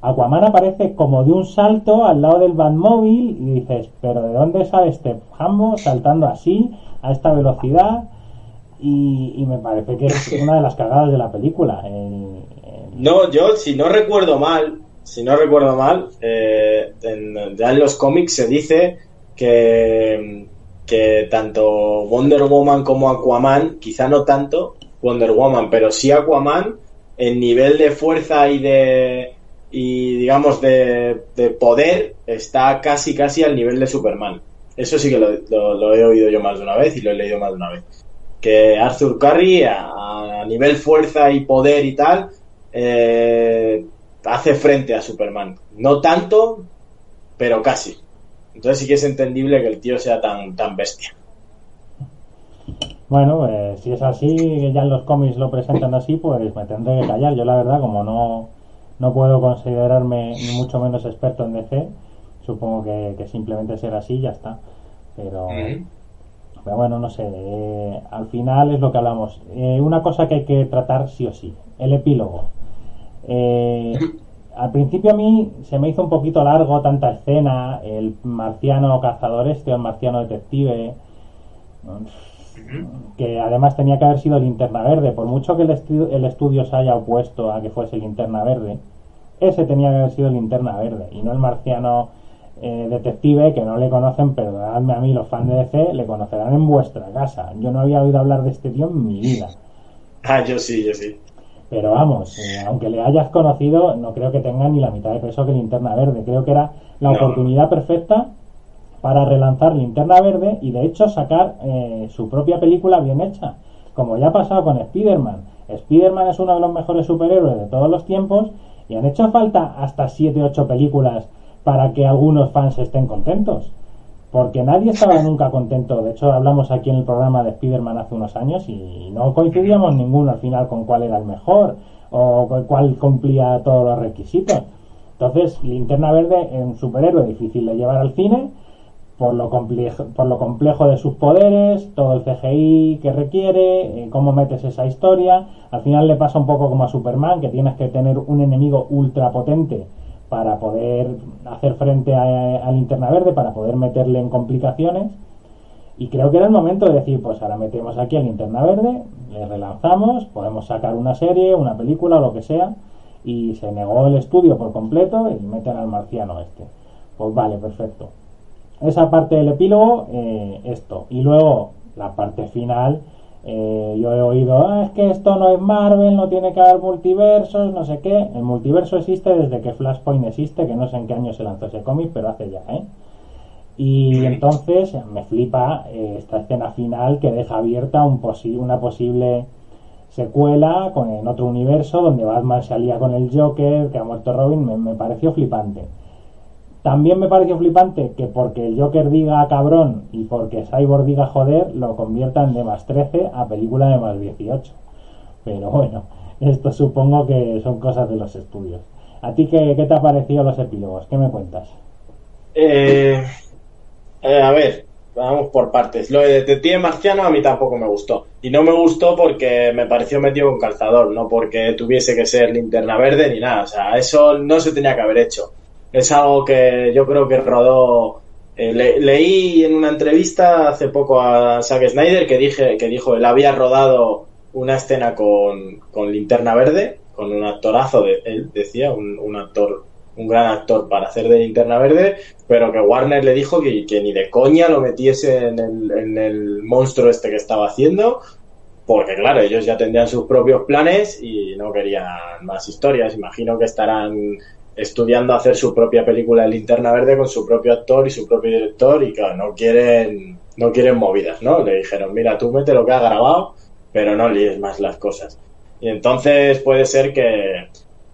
Aquaman aparece como de un salto al lado del Batmóvil y dices, pero ¿de dónde sale este jambo saltando así, a esta velocidad? Y, y, me parece que es una de las cagadas de la película. El, el... No, yo, si no recuerdo mal, si no recuerdo mal, eh, en, ya en los cómics se dice que, que tanto Wonder Woman como Aquaman, quizá no tanto Wonder Woman, pero sí Aquaman, en nivel de fuerza y de y digamos de, de, poder está casi casi al nivel de Superman. Eso sí que lo, he oído yo más de una vez y lo he leído más de una vez. Que Arthur Curry a, nivel fuerza y poder y tal, eh, hace frente a Superman. No tanto, pero casi. Entonces sí que es entendible que el tío sea tan, tan bestia. Bueno, pues si es así, ya en los cómics lo presentan así, pues me tendré que callar. Yo la verdad, como no, no puedo considerarme ni mucho menos experto en DC, supongo que, simplemente será así y ya está. Pero, pero bueno, no sé, eh, al final es lo que hablamos. Eh, una cosa que hay que tratar sí o sí, el epílogo. Eh, al principio a mí se me hizo un poquito largo tanta escena, el marciano cazador este o el marciano detective que además tenía que haber sido linterna verde. Por mucho que el, el estudio se haya opuesto a que fuese linterna verde, ese tenía que haber sido linterna verde y no el marciano eh, detective que no le conocen, perdonadme a mí, los fans de DC, le conocerán en vuestra casa. Yo no había oído hablar de este tío en mi vida. Ah, yo sí, yo sí. Pero vamos, eh, aunque le hayas conocido, no creo que tenga ni la mitad de peso que Linterna Verde. Creo que era la oportunidad perfecta para relanzar Linterna Verde y de hecho sacar eh, su propia película bien hecha, como ya ha pasado con Spider-Man. Spider-Man es uno de los mejores superhéroes de todos los tiempos y han hecho falta hasta 7 8 películas para que algunos fans estén contentos. Porque nadie estaba nunca contento. De hecho, hablamos aquí en el programa de Spider-Man hace unos años y no coincidíamos ninguno al final con cuál era el mejor o cuál cumplía todos los requisitos. Entonces, Linterna Verde es un superhéroe difícil de llevar al cine por lo, complejo, por lo complejo de sus poderes, todo el CGI que requiere, eh, cómo metes esa historia. Al final le pasa un poco como a Superman, que tienes que tener un enemigo ultra potente para poder hacer frente a, Linterna Verde, para poder meterle en complicaciones. Y creo que era el momento de decir, pues ahora metemos aquí a Linterna Verde, le relanzamos, podemos sacar una serie, una película lo que sea. Y se negó el estudio por completo y meten al marciano este. Pues vale, perfecto esa parte del epílogo, eh, esto. Y luego la parte final, eh, yo he oído, ah, es que esto no es Marvel, no tiene que haber multiversos, no sé qué. El multiverso existe desde que Flashpoint existe, que no sé en qué año se lanzó ese cómic, pero hace ya, ¿eh? Y entonces me flipa eh, esta escena final que deja abierta un una posible secuela con, en otro universo donde Batman salía con el Joker, que ha muerto Robin, me pareció flipante. También me pareció flipante que porque el Joker diga cabrón y porque Cyborg diga joder, lo conviertan de más 13 a película de más 18. Pero bueno, esto supongo que son cosas de los estudios. ¿A ti qué, te ha parecido los epílogos? ¿Qué me cuentas? Eh, eh, a ver, vamos por partes. Lo de Detective Marciano a mí tampoco me gustó. Y no me gustó porque me pareció metido con calzador, no porque tuviese que ser linterna verde ni nada. O sea, eso no se tenía que haber hecho es algo que yo creo que rodó. Eh, leí en una entrevista hace poco a Zack Snyder que, dije, que dijo él había rodado una escena con, linterna verde, con un actorazo, de, él decía, un, actor, un gran actor para hacer de linterna verde, pero que Warner le dijo que, ni de coña lo metiese en el, en el monstruo este que estaba haciendo, porque claro, ellos ya tendrían sus propios planes y no querían más historias. Imagino que estarán estudiando hacer su propia película de Linterna Verde con su propio actor y su propio director y claro, no quieren, no quieren movidas, ¿no? Le dijeron, mira, tú mete lo que has grabado, pero no líes más las cosas. Y entonces puede ser que,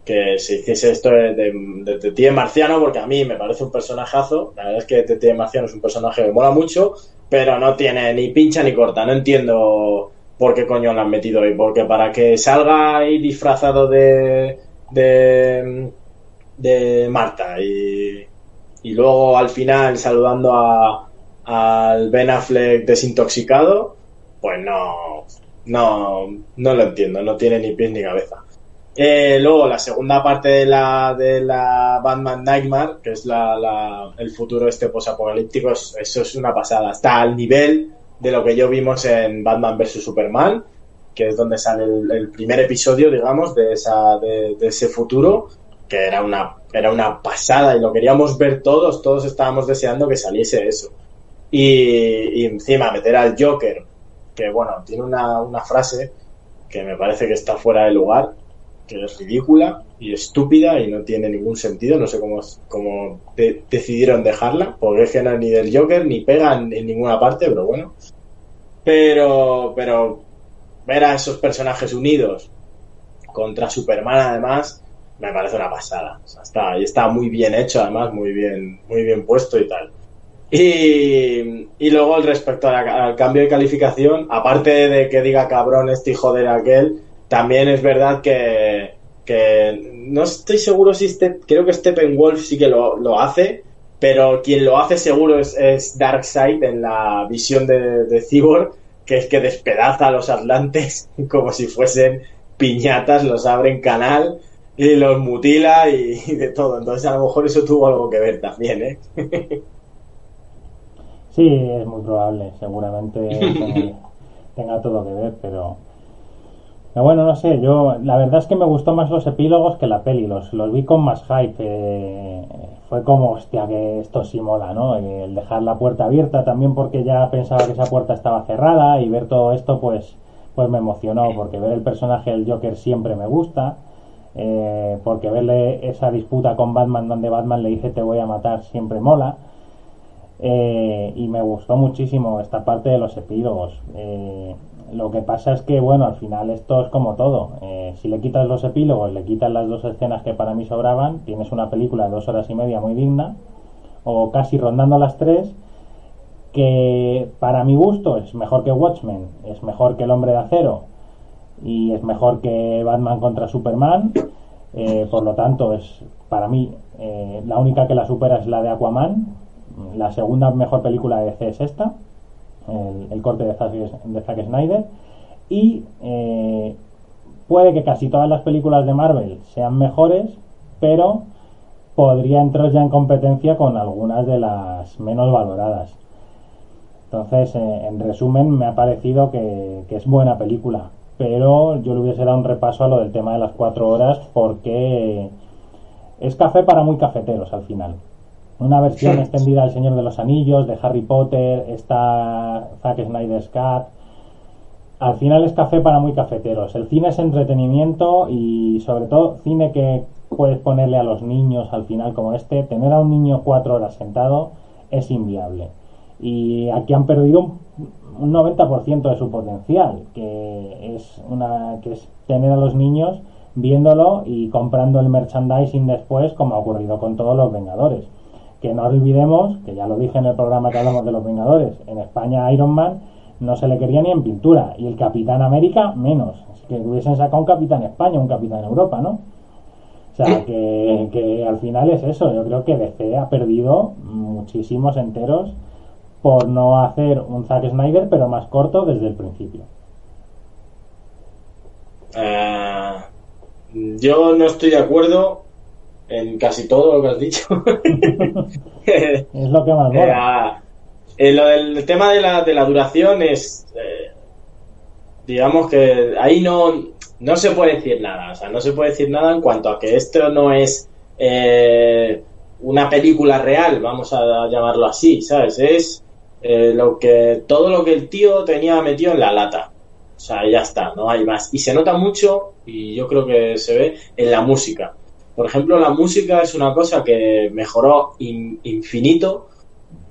que se hiciese esto de, de, de Marciano, porque a mí me parece un personajazo. La verdad es que Tete Marciano es un personaje que me mola mucho, pero no tiene ni pincha ni corta. No entiendo por qué coño lo han metido ahí. Porque para que salga ahí disfrazado de de Marta y, luego al final saludando a, al Ben Affleck desintoxicado, pues no, no, no lo entiendo, no tiene ni pies ni cabeza. Eh, luego la segunda parte de la, de la Batman Nightmare, que es la, el futuro este posapocalíptico, eso es una pasada. Está al nivel de lo que yo vimos en Batman vs Superman, que es donde sale el, primer episodio, digamos, de, esa, de ese futuro que era una, era una pasada y lo queríamos ver todos, todos estábamos deseando que saliese eso. Y, encima meter al Joker, que bueno, tiene una, una, frase que me parece que está fuera de lugar, que es ridícula y estúpida y no tiene ningún sentido, no sé cómo, cómo decidieron dejarla, porque es que no ni del Joker ni pegan en ninguna parte, pero bueno. Pero, pero ver a esos personajes unidos contra Superman además, me parece una pasada. O sea, está, y está muy bien hecho, además, muy bien, muy bien puesto y tal. Y, y luego, respecto al cambio de calificación, aparte de que diga cabrón este hijo de aquel, también es verdad que, que no estoy seguro si este, creo que Steppenwolf sí que lo, lo hace, pero quien lo hace seguro es, Darkseid en la visión de, de Cyborg, que es que despedaza a los atlantes como si fuesen piñatas, los abre en canal y los mutila y, y de todo. Entonces a lo mejor eso tuvo algo que ver también, ¿eh? Sí, es muy probable, seguramente tenga, tenga todo que ver, pero... pero bueno, no sé, yo la verdad es que me gustó más los epílogos que la peli, los, los vi con más hype. eh, fue como, hostia, que esto sí mola, ¿no? El dejar la puerta abierta también porque ya pensaba que esa puerta estaba cerrada y ver todo esto, pues, pues me emocionó, porque ver el personaje del Joker siempre me gusta. Eh, porque verle esa disputa con Batman donde Batman le dice te voy a matar siempre mola. Eh, y me gustó muchísimo esta parte de los epílogos. Eh, lo que pasa es que, bueno, al final esto es como todo. Si le quitas los epílogos, le quitas las dos escenas que para mí sobraban, tienes una película de dos horas y media muy digna, o casi rondando las tres, que para mi gusto es mejor que Watchmen, es mejor que El Hombre de Acero y es mejor que Batman contra Superman. Eh, por lo tanto, es para mí eh, la única que la supera es la de Aquaman. La segunda mejor película de DC es esta, el, corte de Zack, de Zack Snyder. Y eh, puede que casi todas las películas de Marvel sean mejores, pero podría entrar ya en competencia con algunas de las menos valoradas. Entonces, en resumen, me ha parecido que, que es buena película, pero yo le hubiese dado un repaso a lo del tema de las cuatro horas porque es café para muy cafeteros al final. Una versión extendida del Señor de los Anillos, de Harry Potter, está Zack Snyder's Cut. Al final es café para muy cafeteros. El cine es entretenimiento y sobre todo cine que puedes ponerle a los niños al final como este. Tener a un niño cuatro horas sentado es inviable. Y aquí han perdido un un 90% de su potencial, que es una que es tener a los niños viéndolo y comprando el merchandising después, como ha ocurrido con todos los Vengadores. Que no olvidemos, que ya lo dije en el programa que hablamos de los Vengadores, en España Iron Man no se le quería ni en pintura, y el Capitán América menos. Es que hubiesen sacado un Capitán España, un Capitán Europa, ¿no? O sea, que, que al final es eso. Yo creo que DC ha perdido muchísimos enteros por no hacer un Zack Snyder, pero más corto desde el principio. Eh, yo no estoy de acuerdo en casi todo lo que has dicho. Es lo que más mola. Eh, eh, lo del tema de la, de la duración es. eh, digamos que ahí no, no se puede decir nada. O sea, no se puede decir nada en cuanto a que esto no es eh, una película real, vamos a llamarlo así, ¿sabes? Es eh, lo que todo lo que el tío tenía metido en la lata. O sea, ya está, no hay más. Y se nota mucho, y yo creo que se ve, en la música. Por ejemplo, la música es una cosa que mejoró in- infinito,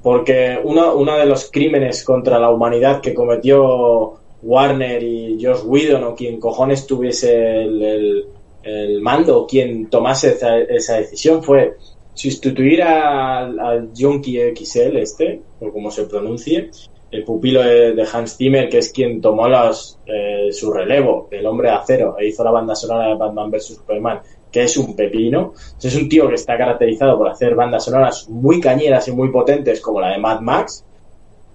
porque uno, uno de los crímenes contra la humanidad que cometió Warner y Josh Whedon, o quien cojones tuviese el, el- el mando, quien tomase esa, esa decisión, fue sustituir al, al Junkie XL, este, o como se pronuncie, el pupilo de, Hans Zimmer, que es quien tomó eh, su relevo, el hombre de acero, e hizo la banda sonora de Batman vs Superman, que es un pepino. Es un tío que está caracterizado por hacer bandas sonoras muy cañeras y muy potentes, como la de Mad Max.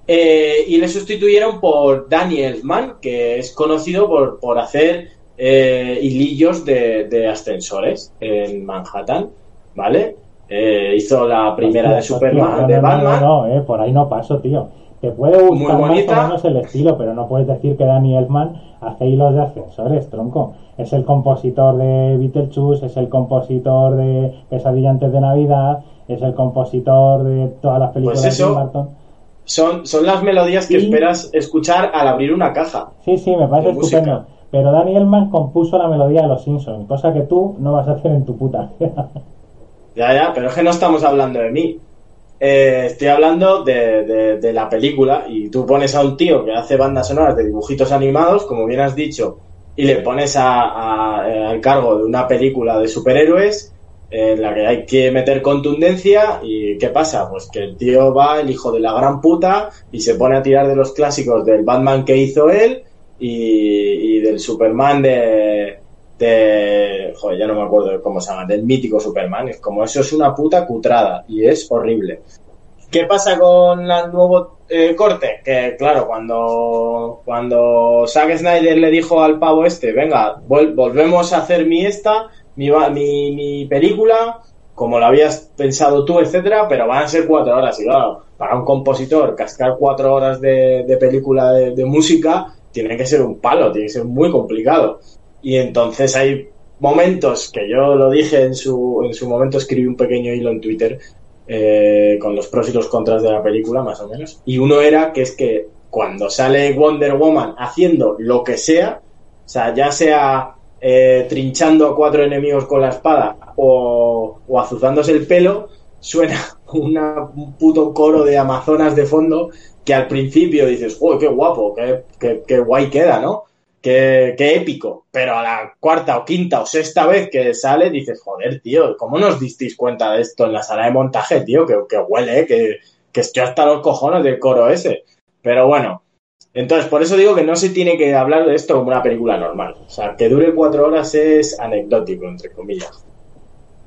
Eh, y le sustituyeron por Daniel Mann, que es conocido por, por hacer eh, hilillos de ascensores en Manhattan, ¿vale? Eh, hizo la primera de Superman, de no, Batman. No, no, eh, por ahí no paso, tío. Te puede Muy gustar más bonita. o menos el estilo, pero no puedes decir que Danny Elfman hace hilos de ascensores, tronco. Es el compositor de Beetlejuice, es el compositor de Pesadilla antes de Navidad, es el compositor de todas las películas Pues de eso. Tim Burton. Son, son las melodías que Y- esperas escuchar al abrir una caja. Sí, sí, me parece de música. estupendo. Pero Danny Elfman compuso la melodía de Los Simpsons, cosa que tú no vas a hacer en tu puta. Ya, ya, pero es que no estamos hablando de mí. Eh, estoy hablando de, la película y tú pones a un tío que hace bandas sonoras de dibujitos animados, como bien has dicho, y le pones a, al cargo de una película de superhéroes en la que hay que meter contundencia y ¿qué pasa? Pues que el tío va, el hijo de la gran puta, y se pone a tirar de los clásicos del Batman que hizo él y, del Superman de, de... Joder, ya no me acuerdo de cómo se llama, del mítico Superman. Es como eso es una puta cutrada y es horrible. ¿Qué pasa con el nuevo eh, corte? Que claro, cuando, cuando Zack Snyder le dijo al pavo este, venga, volvemos a hacer mi esta, mi, mi, mi película, como lo habías pensado tú, etcétera, pero van a ser cuatro horas. Y claro, para un compositor, cascar cuatro horas de, película de, música tiene que ser un palo, tiene que ser muy complicado. Y entonces hay momentos que yo lo dije en su, en su momento, escribí un pequeño hilo en Twitter eh, con los pros y los contras de la película, más o menos. Y uno era que es que cuando sale Wonder Woman haciendo lo que sea, o sea, ya sea eh, trinchando a cuatro enemigos con la espada o, o azuzándose el pelo, suena un puto coro de amazonas de fondo que al principio dices, ¡Uy, qué guapo! Qué, qué, guay queda, ¿no? Qué, qué, épico! Pero a la cuarta o quinta o sexta vez que sale dices, joder, tío, ¿cómo nos disteis cuenta de esto en la sala de montaje, tío? Que, que huele, que, que estoy hasta los cojones del coro ese. Pero bueno, entonces, por eso digo que no se tiene que hablar de esto como una película normal. O sea, que dure cuatro horas es anecdótico, entre comillas.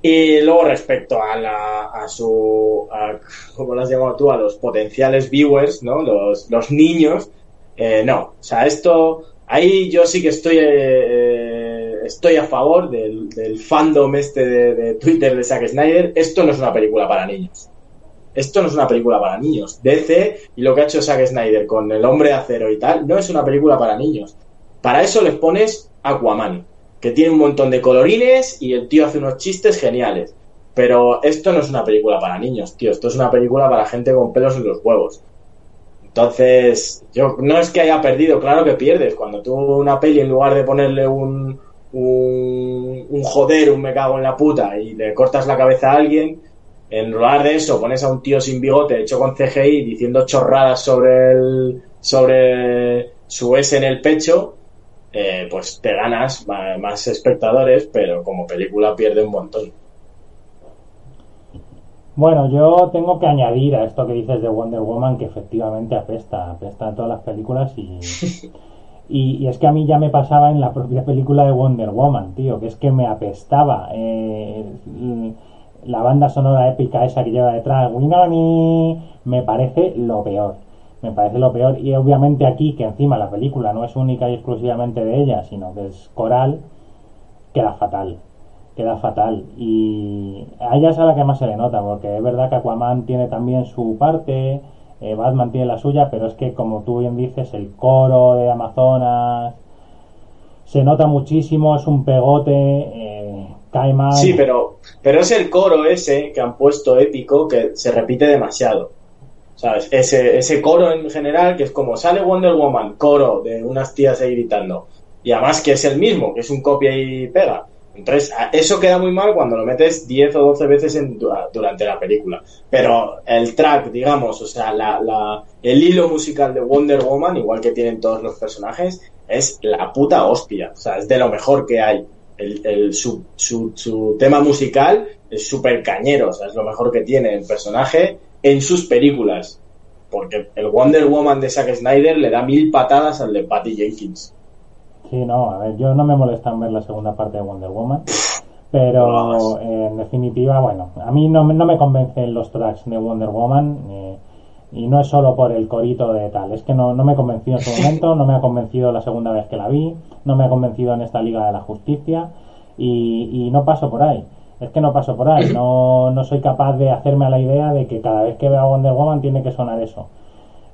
Y luego respecto a, la, a su, a, ¿cómo lo has llamado tú? A los potenciales viewers, ¿no? Los, los niños. Eh, no, o sea, esto, ahí yo sí que estoy, eh, estoy a favor del, del fandom este de, de, Twitter de Zack Snyder. Esto no es una película para niños esto no es una película para niños. DC y lo que ha hecho Zack Snyder con el hombre de acero y tal, no es una película para niños. Para eso les pones Aquaman, que tiene un montón de colorines y el tío hace unos chistes geniales. Pero esto no es una película para niños, tío. Esto es una película para gente con pelos en los huevos. Entonces, yo no es que haya perdido, claro que pierdes. Cuando tú una peli, en lugar de ponerle un, un, un joder, un me cago en la puta, y le cortas la cabeza a alguien, en lugar de eso pones a un tío sin bigote hecho con CGI diciendo chorradas sobre el sobre su S en el pecho eh, pues te ganas más, espectadores pero como película pierde un montón bueno, yo tengo que añadir a esto que dices de Wonder Woman que efectivamente apesta, apesta en todas las películas y, y, es que a mí ya me pasaba en la propia película de Wonder Woman, tío, que es que me apestaba. Eh, la banda sonora épica esa que lleva detrás, Winami, me parece lo peor. Me parece lo peor. Y obviamente aquí, que encima la película no es única y exclusivamente de ella, sino que es coral, queda fatal. Queda fatal. Y a ella es a la que más se le nota, porque es verdad que Aquaman tiene también su parte, eh, Batman tiene la suya, pero es que, como tú bien dices, el coro de Amazonas se nota muchísimo, es un pegote. Eh, Sí, pero, pero es el coro ese que han puesto épico que se repite demasiado. ¿Sabes? Ese, ese coro en general, que es como sale Wonder Woman, coro de unas tías ahí gritando. Y además que es el mismo, que es un copia y pega. Entonces, eso queda muy mal cuando lo metes 10 o 12 veces en, durante la película. Pero el track, digamos, o sea, la, el hilo musical de Wonder Woman, igual que tienen todos los personajes, es la puta hostia. O sea, es de lo mejor que hay el, su, su, tema musical es súper cañero, o sea, es lo mejor que tiene el personaje en sus películas. Porque el Wonder Woman de Zack Snyder le da mil patadas al de Patty Jenkins. Sí, no, a ver, yo no me molesta en ver la segunda parte de Wonder Woman, pero en definitiva, bueno, a mí no, no me convencen los tracks de Wonder Woman. Eh, y no es solo por el corito de tal, es que no, no me convenció en su momento, no me ha convencido la segunda vez que la vi, no me ha convencido en esta Liga de la Justicia y, y no paso por ahí. Es que no paso por ahí, no, no soy capaz de hacerme a la idea de que cada vez que veo a Wonder Woman tiene que sonar eso.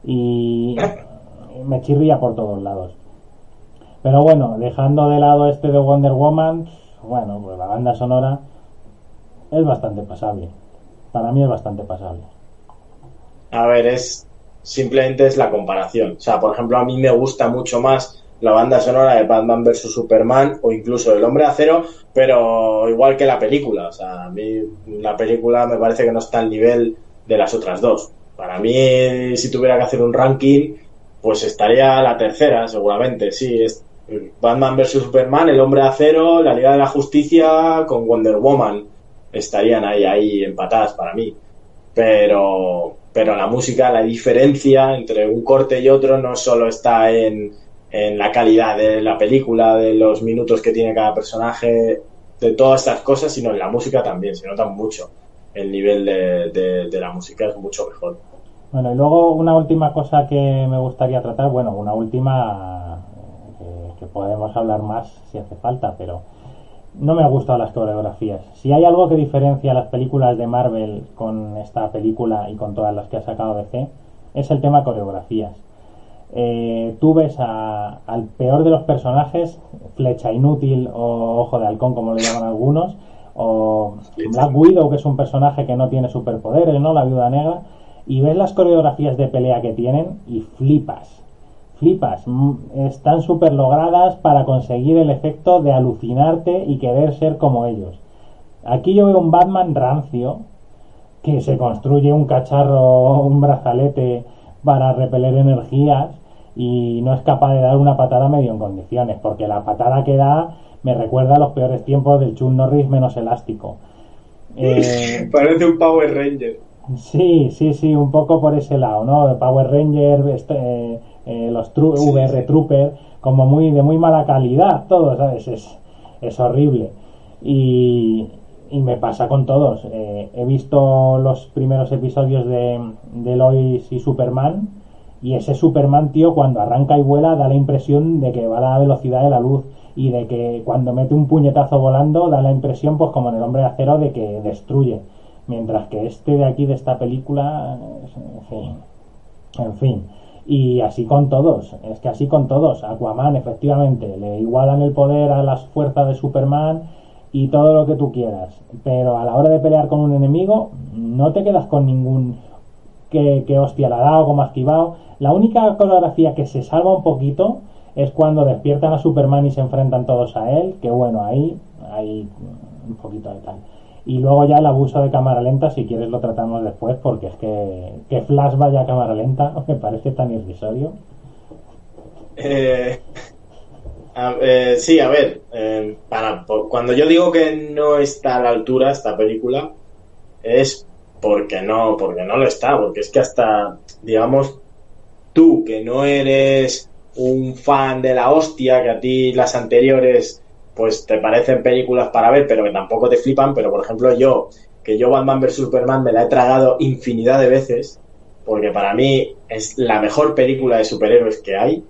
Y me chirría por todos lados. Pero bueno, dejando de lado este de Wonder Woman, bueno, pues la banda sonora es bastante pasable. Para mí es bastante pasable. A ver, es simplemente es la comparación. O sea, por ejemplo, a mí me gusta mucho más la banda sonora de Batman vs Superman o incluso El Hombre Acero, pero igual que la película. O sea, a mí la película me parece que no está al nivel de las otras dos. Para mí, si tuviera que hacer un ranking, pues estaría la tercera, seguramente. Sí, es, Batman vs Superman, El Hombre de Acero, La Liga de la Justicia con Wonder Woman estarían ahí, ahí empatadas para mí. Pero, pero la música, la diferencia entre un corte y otro no solo está en, en la calidad de la película, de los minutos que tiene cada personaje, de todas estas cosas, sino en la música también, se nota mucho. El nivel de, de, la música es mucho mejor. Bueno, y luego una última cosa que me gustaría tratar, bueno, una última que podemos hablar más si hace falta, pero no me han gustado las coreografías. Si hay algo que diferencia las películas de Marvel con esta película y con todas las que ha sacado DC, es el tema coreografías. Eh, tú ves al peor de los personajes, flecha inútil o ojo de halcón como le llaman algunos, o Black Widow, que es un personaje que no tiene superpoderes, ¿no? La viuda negra, y ves las coreografías de pelea que tienen y flipas flipas. Mm, están súper logradas para conseguir el efecto de alucinarte y querer ser como ellos. Aquí yo veo un Batman rancio que se construye un cacharro, un brazalete para repeler energías y no es capaz de dar una patada medio en condiciones, porque la patada que da me recuerda a los peores tiempos del Chun Norris menos elástico. Eh, Parece un Power Ranger. Sí, sí, sí, un poco por ese lado, ¿no? Power Ranger, este, eh, los VR Trooper, como muy de muy mala calidad, todo, ¿sabes? Es, es horrible. Y, y, me pasa con todos. Eh, he visto los primeros episodios de, de Lois y Superman, y ese Superman, tío, cuando arranca y vuela, da la impresión de que va a la velocidad de la luz y de que cuando mete un puñetazo volando, da la impresión, pues como en el hombre de acero, de que destruye. Mientras que este de aquí, de esta película, en fin. En fin. Y así con todos, es que así con todos. Aquaman, efectivamente, le igualan el poder a las fuerzas de Superman y todo lo que tú quieras. Pero a la hora de pelear con un enemigo, no te quedas con ningún que, que hostia la ha dado, como ha esquivado. La única coreografía que se salva un poquito es cuando despiertan a Superman y se enfrentan todos a él, que bueno, ahí hay un poquito de tal. Y luego ya el abuso de cámara lenta, si quieres lo tratamos después, porque es que, que Flash vaya a cámara lenta me parece tan irrisorio. Eh, eh, sí, a ver, eh, cuando yo digo que no está a la altura esta película, es porque no, porque no lo está, porque es que hasta, digamos, tú que no eres un fan de la hostia, que a ti las anteriores pues te parecen películas para ver, pero que tampoco te flipan, pero por ejemplo yo, que yo Batman vs Superman me la he tragado infinidad de veces, porque para mí es la mejor película de superhéroes que hay,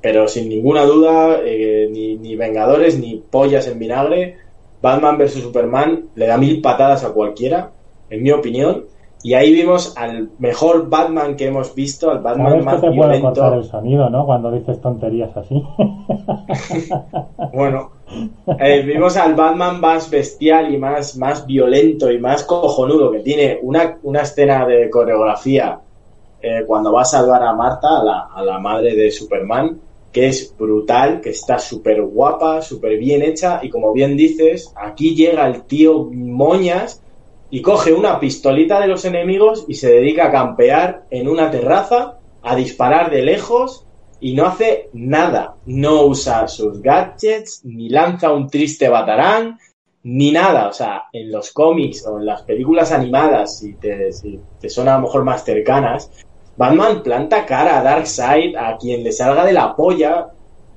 pero sin ninguna duda, eh, ni, ni Vengadores, ni pollas en vinagre, Batman vs Superman le da mil patadas a cualquiera, en mi opinión, y ahí vimos al mejor Batman que hemos visto, al Batman más que te puede cortar el sonido, ¿no? Cuando dices tonterías así. bueno, eh, vimos al Batman más bestial y más, más violento y más cojonudo, que tiene una, una escena de coreografía eh, cuando va a salvar a Marta, a la, a la madre de Superman, que es brutal, que está súper guapa, súper bien hecha, y como bien dices, aquí llega el tío Moñas y coge una pistolita de los enemigos y se dedica a campear en una terraza, a disparar de lejos y no hace nada. No usa sus gadgets, ni lanza un triste batarán, ni nada. O sea, en los cómics o en las películas animadas, si te, son a lo mejor más cercanas, Batman planta cara a Darkseid, a quien le salga de la polla,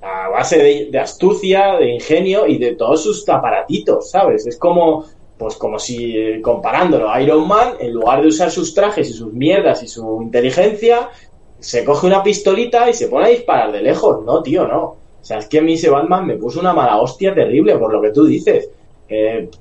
a base de, de astucia, de ingenio y de todos sus aparatitos, ¿sabes? Es como pues como si eh, comparándolo a Iron Man, en lugar de usar sus trajes y sus mierdas y su inteligencia, se coge una pistolita y se pone a disparar de lejos. No, tío, no. O sea, es que a mí ese Batman me puso una mala hostia terrible por lo que tú dices.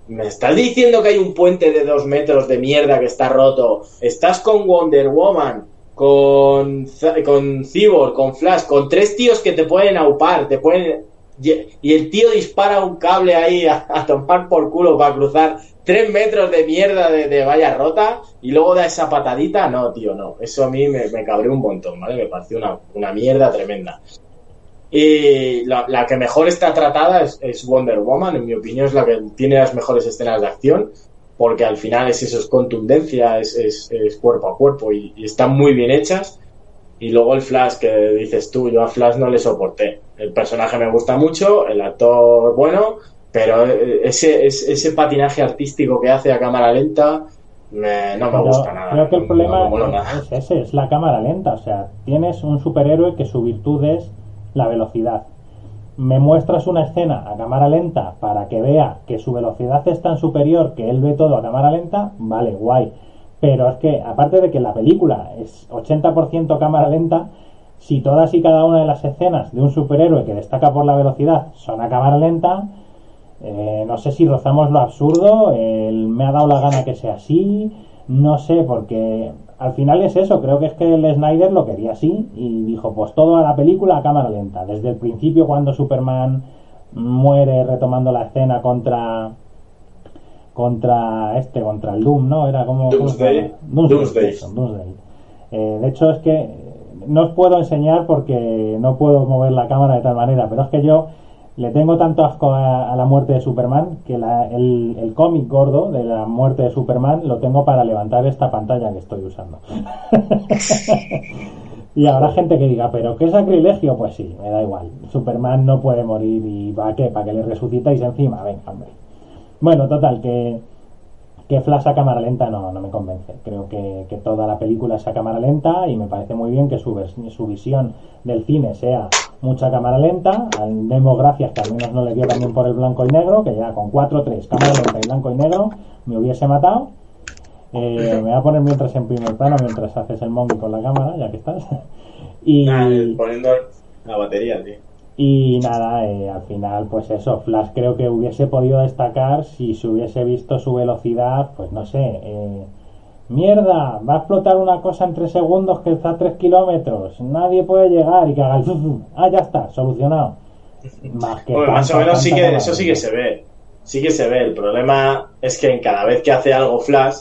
me estás diciendo que hay un puente de dos metros de mierda que está roto. Estás con Wonder Woman, con, con Cyborg, con Flash, con tres tíos que te pueden aupar, te pueden y el tío dispara un cable ahí a, tomar por culo para cruzar tres metros de mierda de, valla rota y luego da esa patadita. No, tío, no. Eso a mí me, me cabreó un montón, ¿vale? Me pareció una, mierda tremenda. Y la, que mejor está tratada es, Wonder Woman, en mi opinión es la que tiene las mejores escenas de acción, porque al final es eso, es contundencia, es, es, cuerpo a cuerpo y están muy bien hechas Y luego el Flash que dices tú, yo a Flash no le soporté. El personaje me gusta mucho, el actor bueno, pero ese, ese, patinaje artístico que hace a cámara lenta no me gusta nada. Creo que el problema es ese, es la cámara lenta. O sea, tienes un superhéroe que su virtud es la velocidad. Me muestras una escena a cámara lenta para que vea que su velocidad es tan superior que él ve todo a cámara lenta, vale, guay pero es que, aparte de que la película es 80% cámara lenta, si todas y cada una de las escenas de un superhéroe que destaca por la velocidad son a cámara lenta, eh, no sé si rozamos lo absurdo, me ha dado la gana que sea así, no sé, porque al final es eso, creo que es que el Snyder lo quería así y dijo, pues toda la película a cámara lenta, desde el principio cuando Superman muere retomando la escena contra contra este, contra el Doom, ¿no? Era como... Doomsday. Doomsday. Eh, de hecho es que no os puedo enseñar porque no puedo mover la cámara de tal manera, pero es que yo le tengo tanto asco a, la muerte de Superman que el, el cómic gordo de la muerte de Superman lo tengo para levantar esta pantalla que estoy usando. y habrá gente que diga, pero qué sacrilegio, pues sí, me da igual. Superman no puede morir y va qué, para que le resucitáis encima, venga, hombre. Bueno, total, que, que Flash a cámara lenta no, no me convence. Creo que, toda la película es a cámara lenta y me parece muy bien que su, su visión del cine sea mucha cámara lenta. Demos gracias que al menos no le dio también por el blanco y negro, que ya con 4-3 cámara lenta y blanco y negro me hubiese matado. Eh, me voy a poner mientras en primer plano, mientras haces el mongo con la cámara, ya que estás. y poniendo la batería, tío. Y nada, eh, al final, pues eso, Flash creo que hubiese podido destacar si se hubiese visto su velocidad, pues no sé, eh, mierda, va a explotar una cosa en tres segundos que está a tres kilómetros, nadie puede llegar y que haga el... Ah, ya está, solucionado. Más, que más o menos sí que, eso sí que se ve, sí que se ve. El problema es que cada vez que hace algo Flash,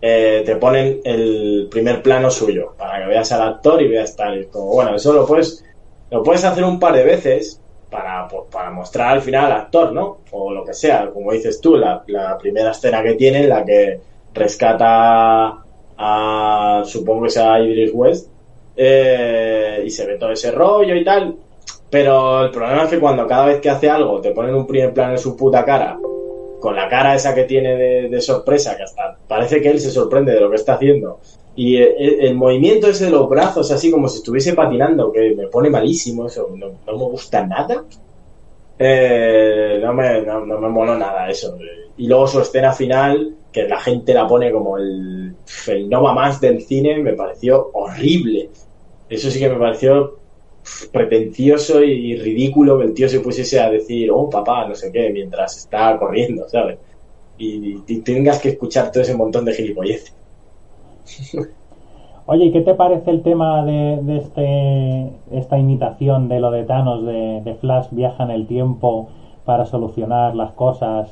eh, te ponen el primer plano suyo, para que veas al actor y veas tal. Como, bueno, eso lo puedes lo puedes hacer un par de veces para, para mostrar al final al actor, ¿no? O lo que sea, como dices tú, la, primera escena que tiene, la que rescata a, supongo que sea Idris West, eh, y se ve todo ese rollo y tal. Pero el problema es que cuando cada vez que hace algo te ponen un primer plano en su puta cara, con la cara esa que tiene de, de sorpresa, que hasta parece que él se sorprende de lo que está haciendo, y el, movimiento ese de los brazos, así como si estuviese patinando, que me pone malísimo, eso no, me gusta nada. Eh, no, me, no, me mola nada eso. Y luego su escena final, que la gente la pone como el, el no va más del cine, me pareció horrible. Eso sí que me pareció pretencioso y ridículo que el tío se pusiese a decir, oh papá, no sé qué, mientras está corriendo, ¿sabes? Y, y tengas que escuchar todo ese montón de gilipolleces. Oye, ¿y qué te parece el tema de, este, esta imitación de lo de Thanos, de, Flash viaja en el tiempo para solucionar las cosas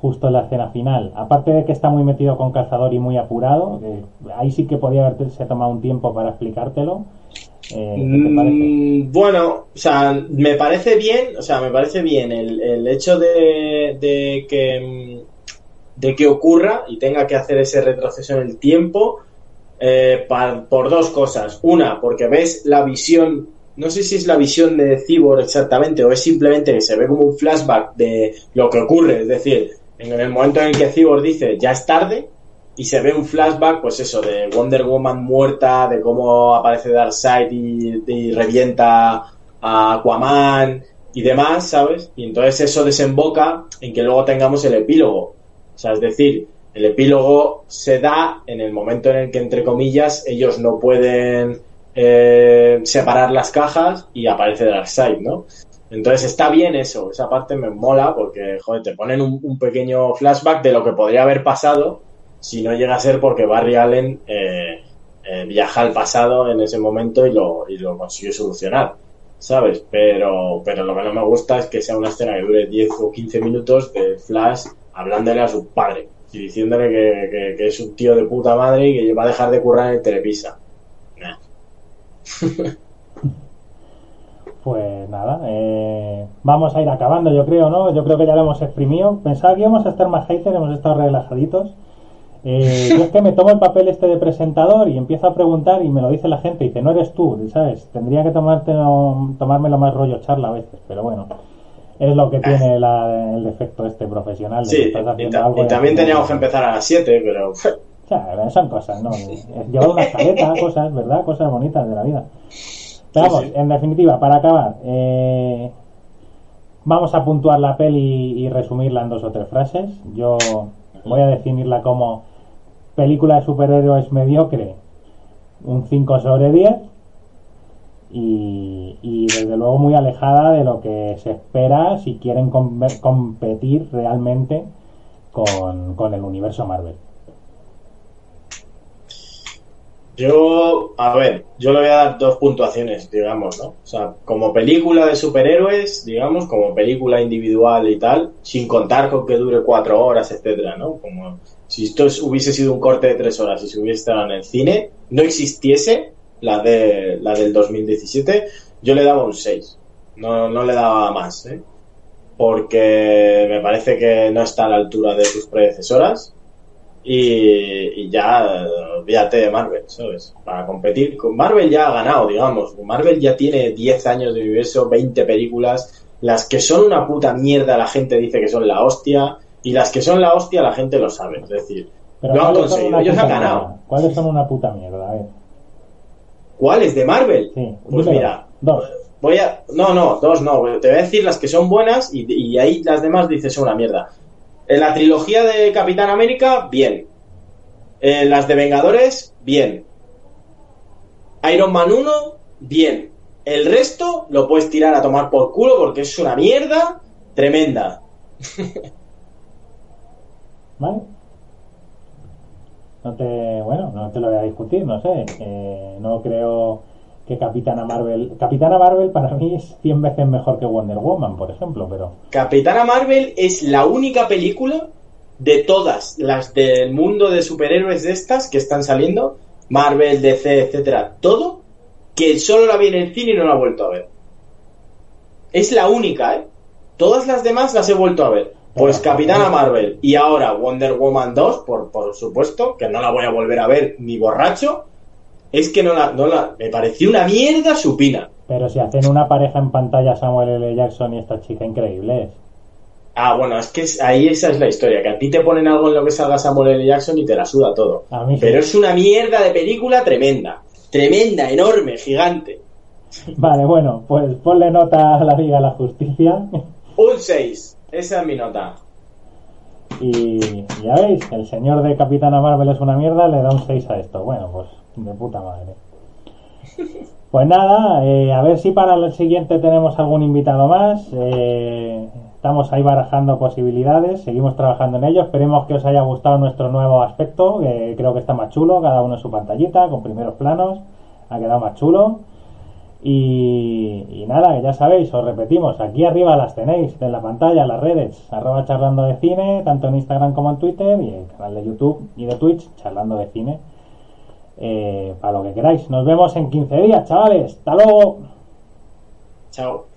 justo en la escena final? Aparte de que está muy metido con Cazador y muy apurado, ahí sí que podía haberse tomado un tiempo para explicártelo. Eh, mm, bueno, o sea, me parece bien, o sea, me parece bien el, el hecho de, de que mm, de que ocurra y tenga que hacer ese retroceso en el tiempo eh, por dos cosas. Una, porque ves la visión, no sé si es la visión de Cyborg exactamente o es simplemente que se ve como un flashback de lo que ocurre, es decir, en el momento en el que Cyborg dice ya es tarde y se ve un flashback, pues eso, de Wonder Woman muerta, de cómo aparece Darkseid y, y revienta a Aquaman y demás, ¿sabes? Y entonces eso desemboca en que luego tengamos el epílogo o sea, es decir, el epílogo se da en el momento en el que, entre comillas, ellos no pueden eh, separar las cajas y aparece Darkseid, ¿no? Entonces está bien eso, esa parte me mola porque, joder, te ponen un, pequeño flashback de lo que podría haber pasado si no llega a ser porque Barry Allen eh, eh, viaja al pasado en ese momento y lo, y lo consigue solucionar, ¿sabes? Pero, pero lo que no me gusta es que sea una escena que dure 10 o 15 minutos de flash hablándole a su padre y diciéndole que, es un tío de puta madre y que va a dejar de currar en Telepisa. Pues nada, eh, vamos a ir acabando, yo creo, ¿no? Yo creo que ya lo hemos exprimido. Pensaba que íbamos a estar más haters, hemos estado relajaditos. Eh, yo es que me tomo el papel este de presentador y empiezo a preguntar y me lo dice la gente y dice, no eres tú, ¿sabes? Tendría que tomarte tomármelo más rollo charla a veces, pero bueno, es lo que tiene la- el defecto este profesional. de que Sí, estás y, ta- algo y también teníamos que empezar a las 7, pero O sea, son cosas, ¿no? Llevar una escaleta, cosas, ¿verdad? Cosas bonitas de la vida. Pero Sí, vamos, sí. en definitiva, para acabar, eh, vamos a puntuar la peli y resumirla en dos o tres frases. Yo voy a definirla como película de superhéroes mediocre, un 5 sobre 10. Y, desde luego muy alejada de lo que se espera si quieren com- competir realmente con, con el universo Marvel. Yo, a ver, yo le voy a dar dos puntuaciones, digamos, ¿no? O sea, como película de superhéroes, digamos, como película individual y tal, sin contar con que dure cuatro horas, etcétera, ¿no? Como si esto es- hubiese sido un corte de tres horas y se hubiese estado en el cine, no existiese la de la del 2017, yo le daba un 6. No, no le daba más, ¿eh? Porque me parece que no está a la altura de sus predecesoras y, y ya olvídate de Marvel, ¿sabes? Para competir con Marvel ya ha ganado, digamos. Marvel ya tiene 10 años de universo, 20 películas. Las que son una puta mierda la gente dice que son la hostia y las que son la hostia la gente lo sabe. Es decir, Pero lo han ¿cuáles son conseguido, ellos han ganado. ¿Cuáles son una puta mierda? A ver. ¿Cuáles de Marvel? Sí, Pues mira, Dos. voy a... No, no, dos no. Te voy a decir las que son buenas y, y ahí las demás dices son una mierda. En la trilogía de Capitán América, bien. En las de Vengadores, bien. Iron Man 1, bien. El resto lo puedes tirar a tomar por culo porque es una mierda tremenda. ¿Vale? No te, bueno, no te lo voy a discutir, no sé. eh, no creo que Capitana Marvel. Capitana Marvel para mí es 100 veces mejor que Wonder Woman, por ejemplo, pero. Capitana Marvel es la única película de todas las del mundo de superhéroes de estas que están saliendo, Marvel, DC, etcétera, todo, que solo la vi en el cine y no la he vuelto a ver. Es la única, ¿eh? Todas las demás las he vuelto a ver. Pues Capitana Marvel y ahora Wonder Woman 2, por, por supuesto, que no la voy a volver a ver ni borracho, es que no la, no la, me pareció una mierda supina. Pero si hacen una pareja en pantalla Samuel L. Jackson y esta chica increíble. Ah, bueno, es que ahí esa es la historia, que a ti te ponen algo en lo que salga Samuel L. Jackson y te la suda todo. A mí sí. Pero es una mierda de película tremenda. Tremenda, enorme, gigante. Vale, bueno, pues ponle nota a la Liga de la Justicia. Un 6. Esa es mi nota. Y ya veis, el señor de Capitana Marvel es una mierda, le da un 6 a esto. Bueno, pues de puta madre. Pues nada, eh, a ver si para el siguiente tenemos algún invitado más. Eh, estamos ahí barajando posibilidades, seguimos trabajando en ello. Esperemos que os haya gustado nuestro nuevo aspecto, que creo que está más chulo, cada uno en su pantallita, con primeros planos. Ha quedado más chulo. Y, nada, ya sabéis, os repetimos, aquí arriba las tenéis en la pantalla, las redes, arroba charlando de cine, tanto en Instagram como en Twitter, y el canal de YouTube y de Twitch, charlando de cine, eh, para lo que queráis. Nos vemos en 15 días, chavales. Hasta luego. Chao.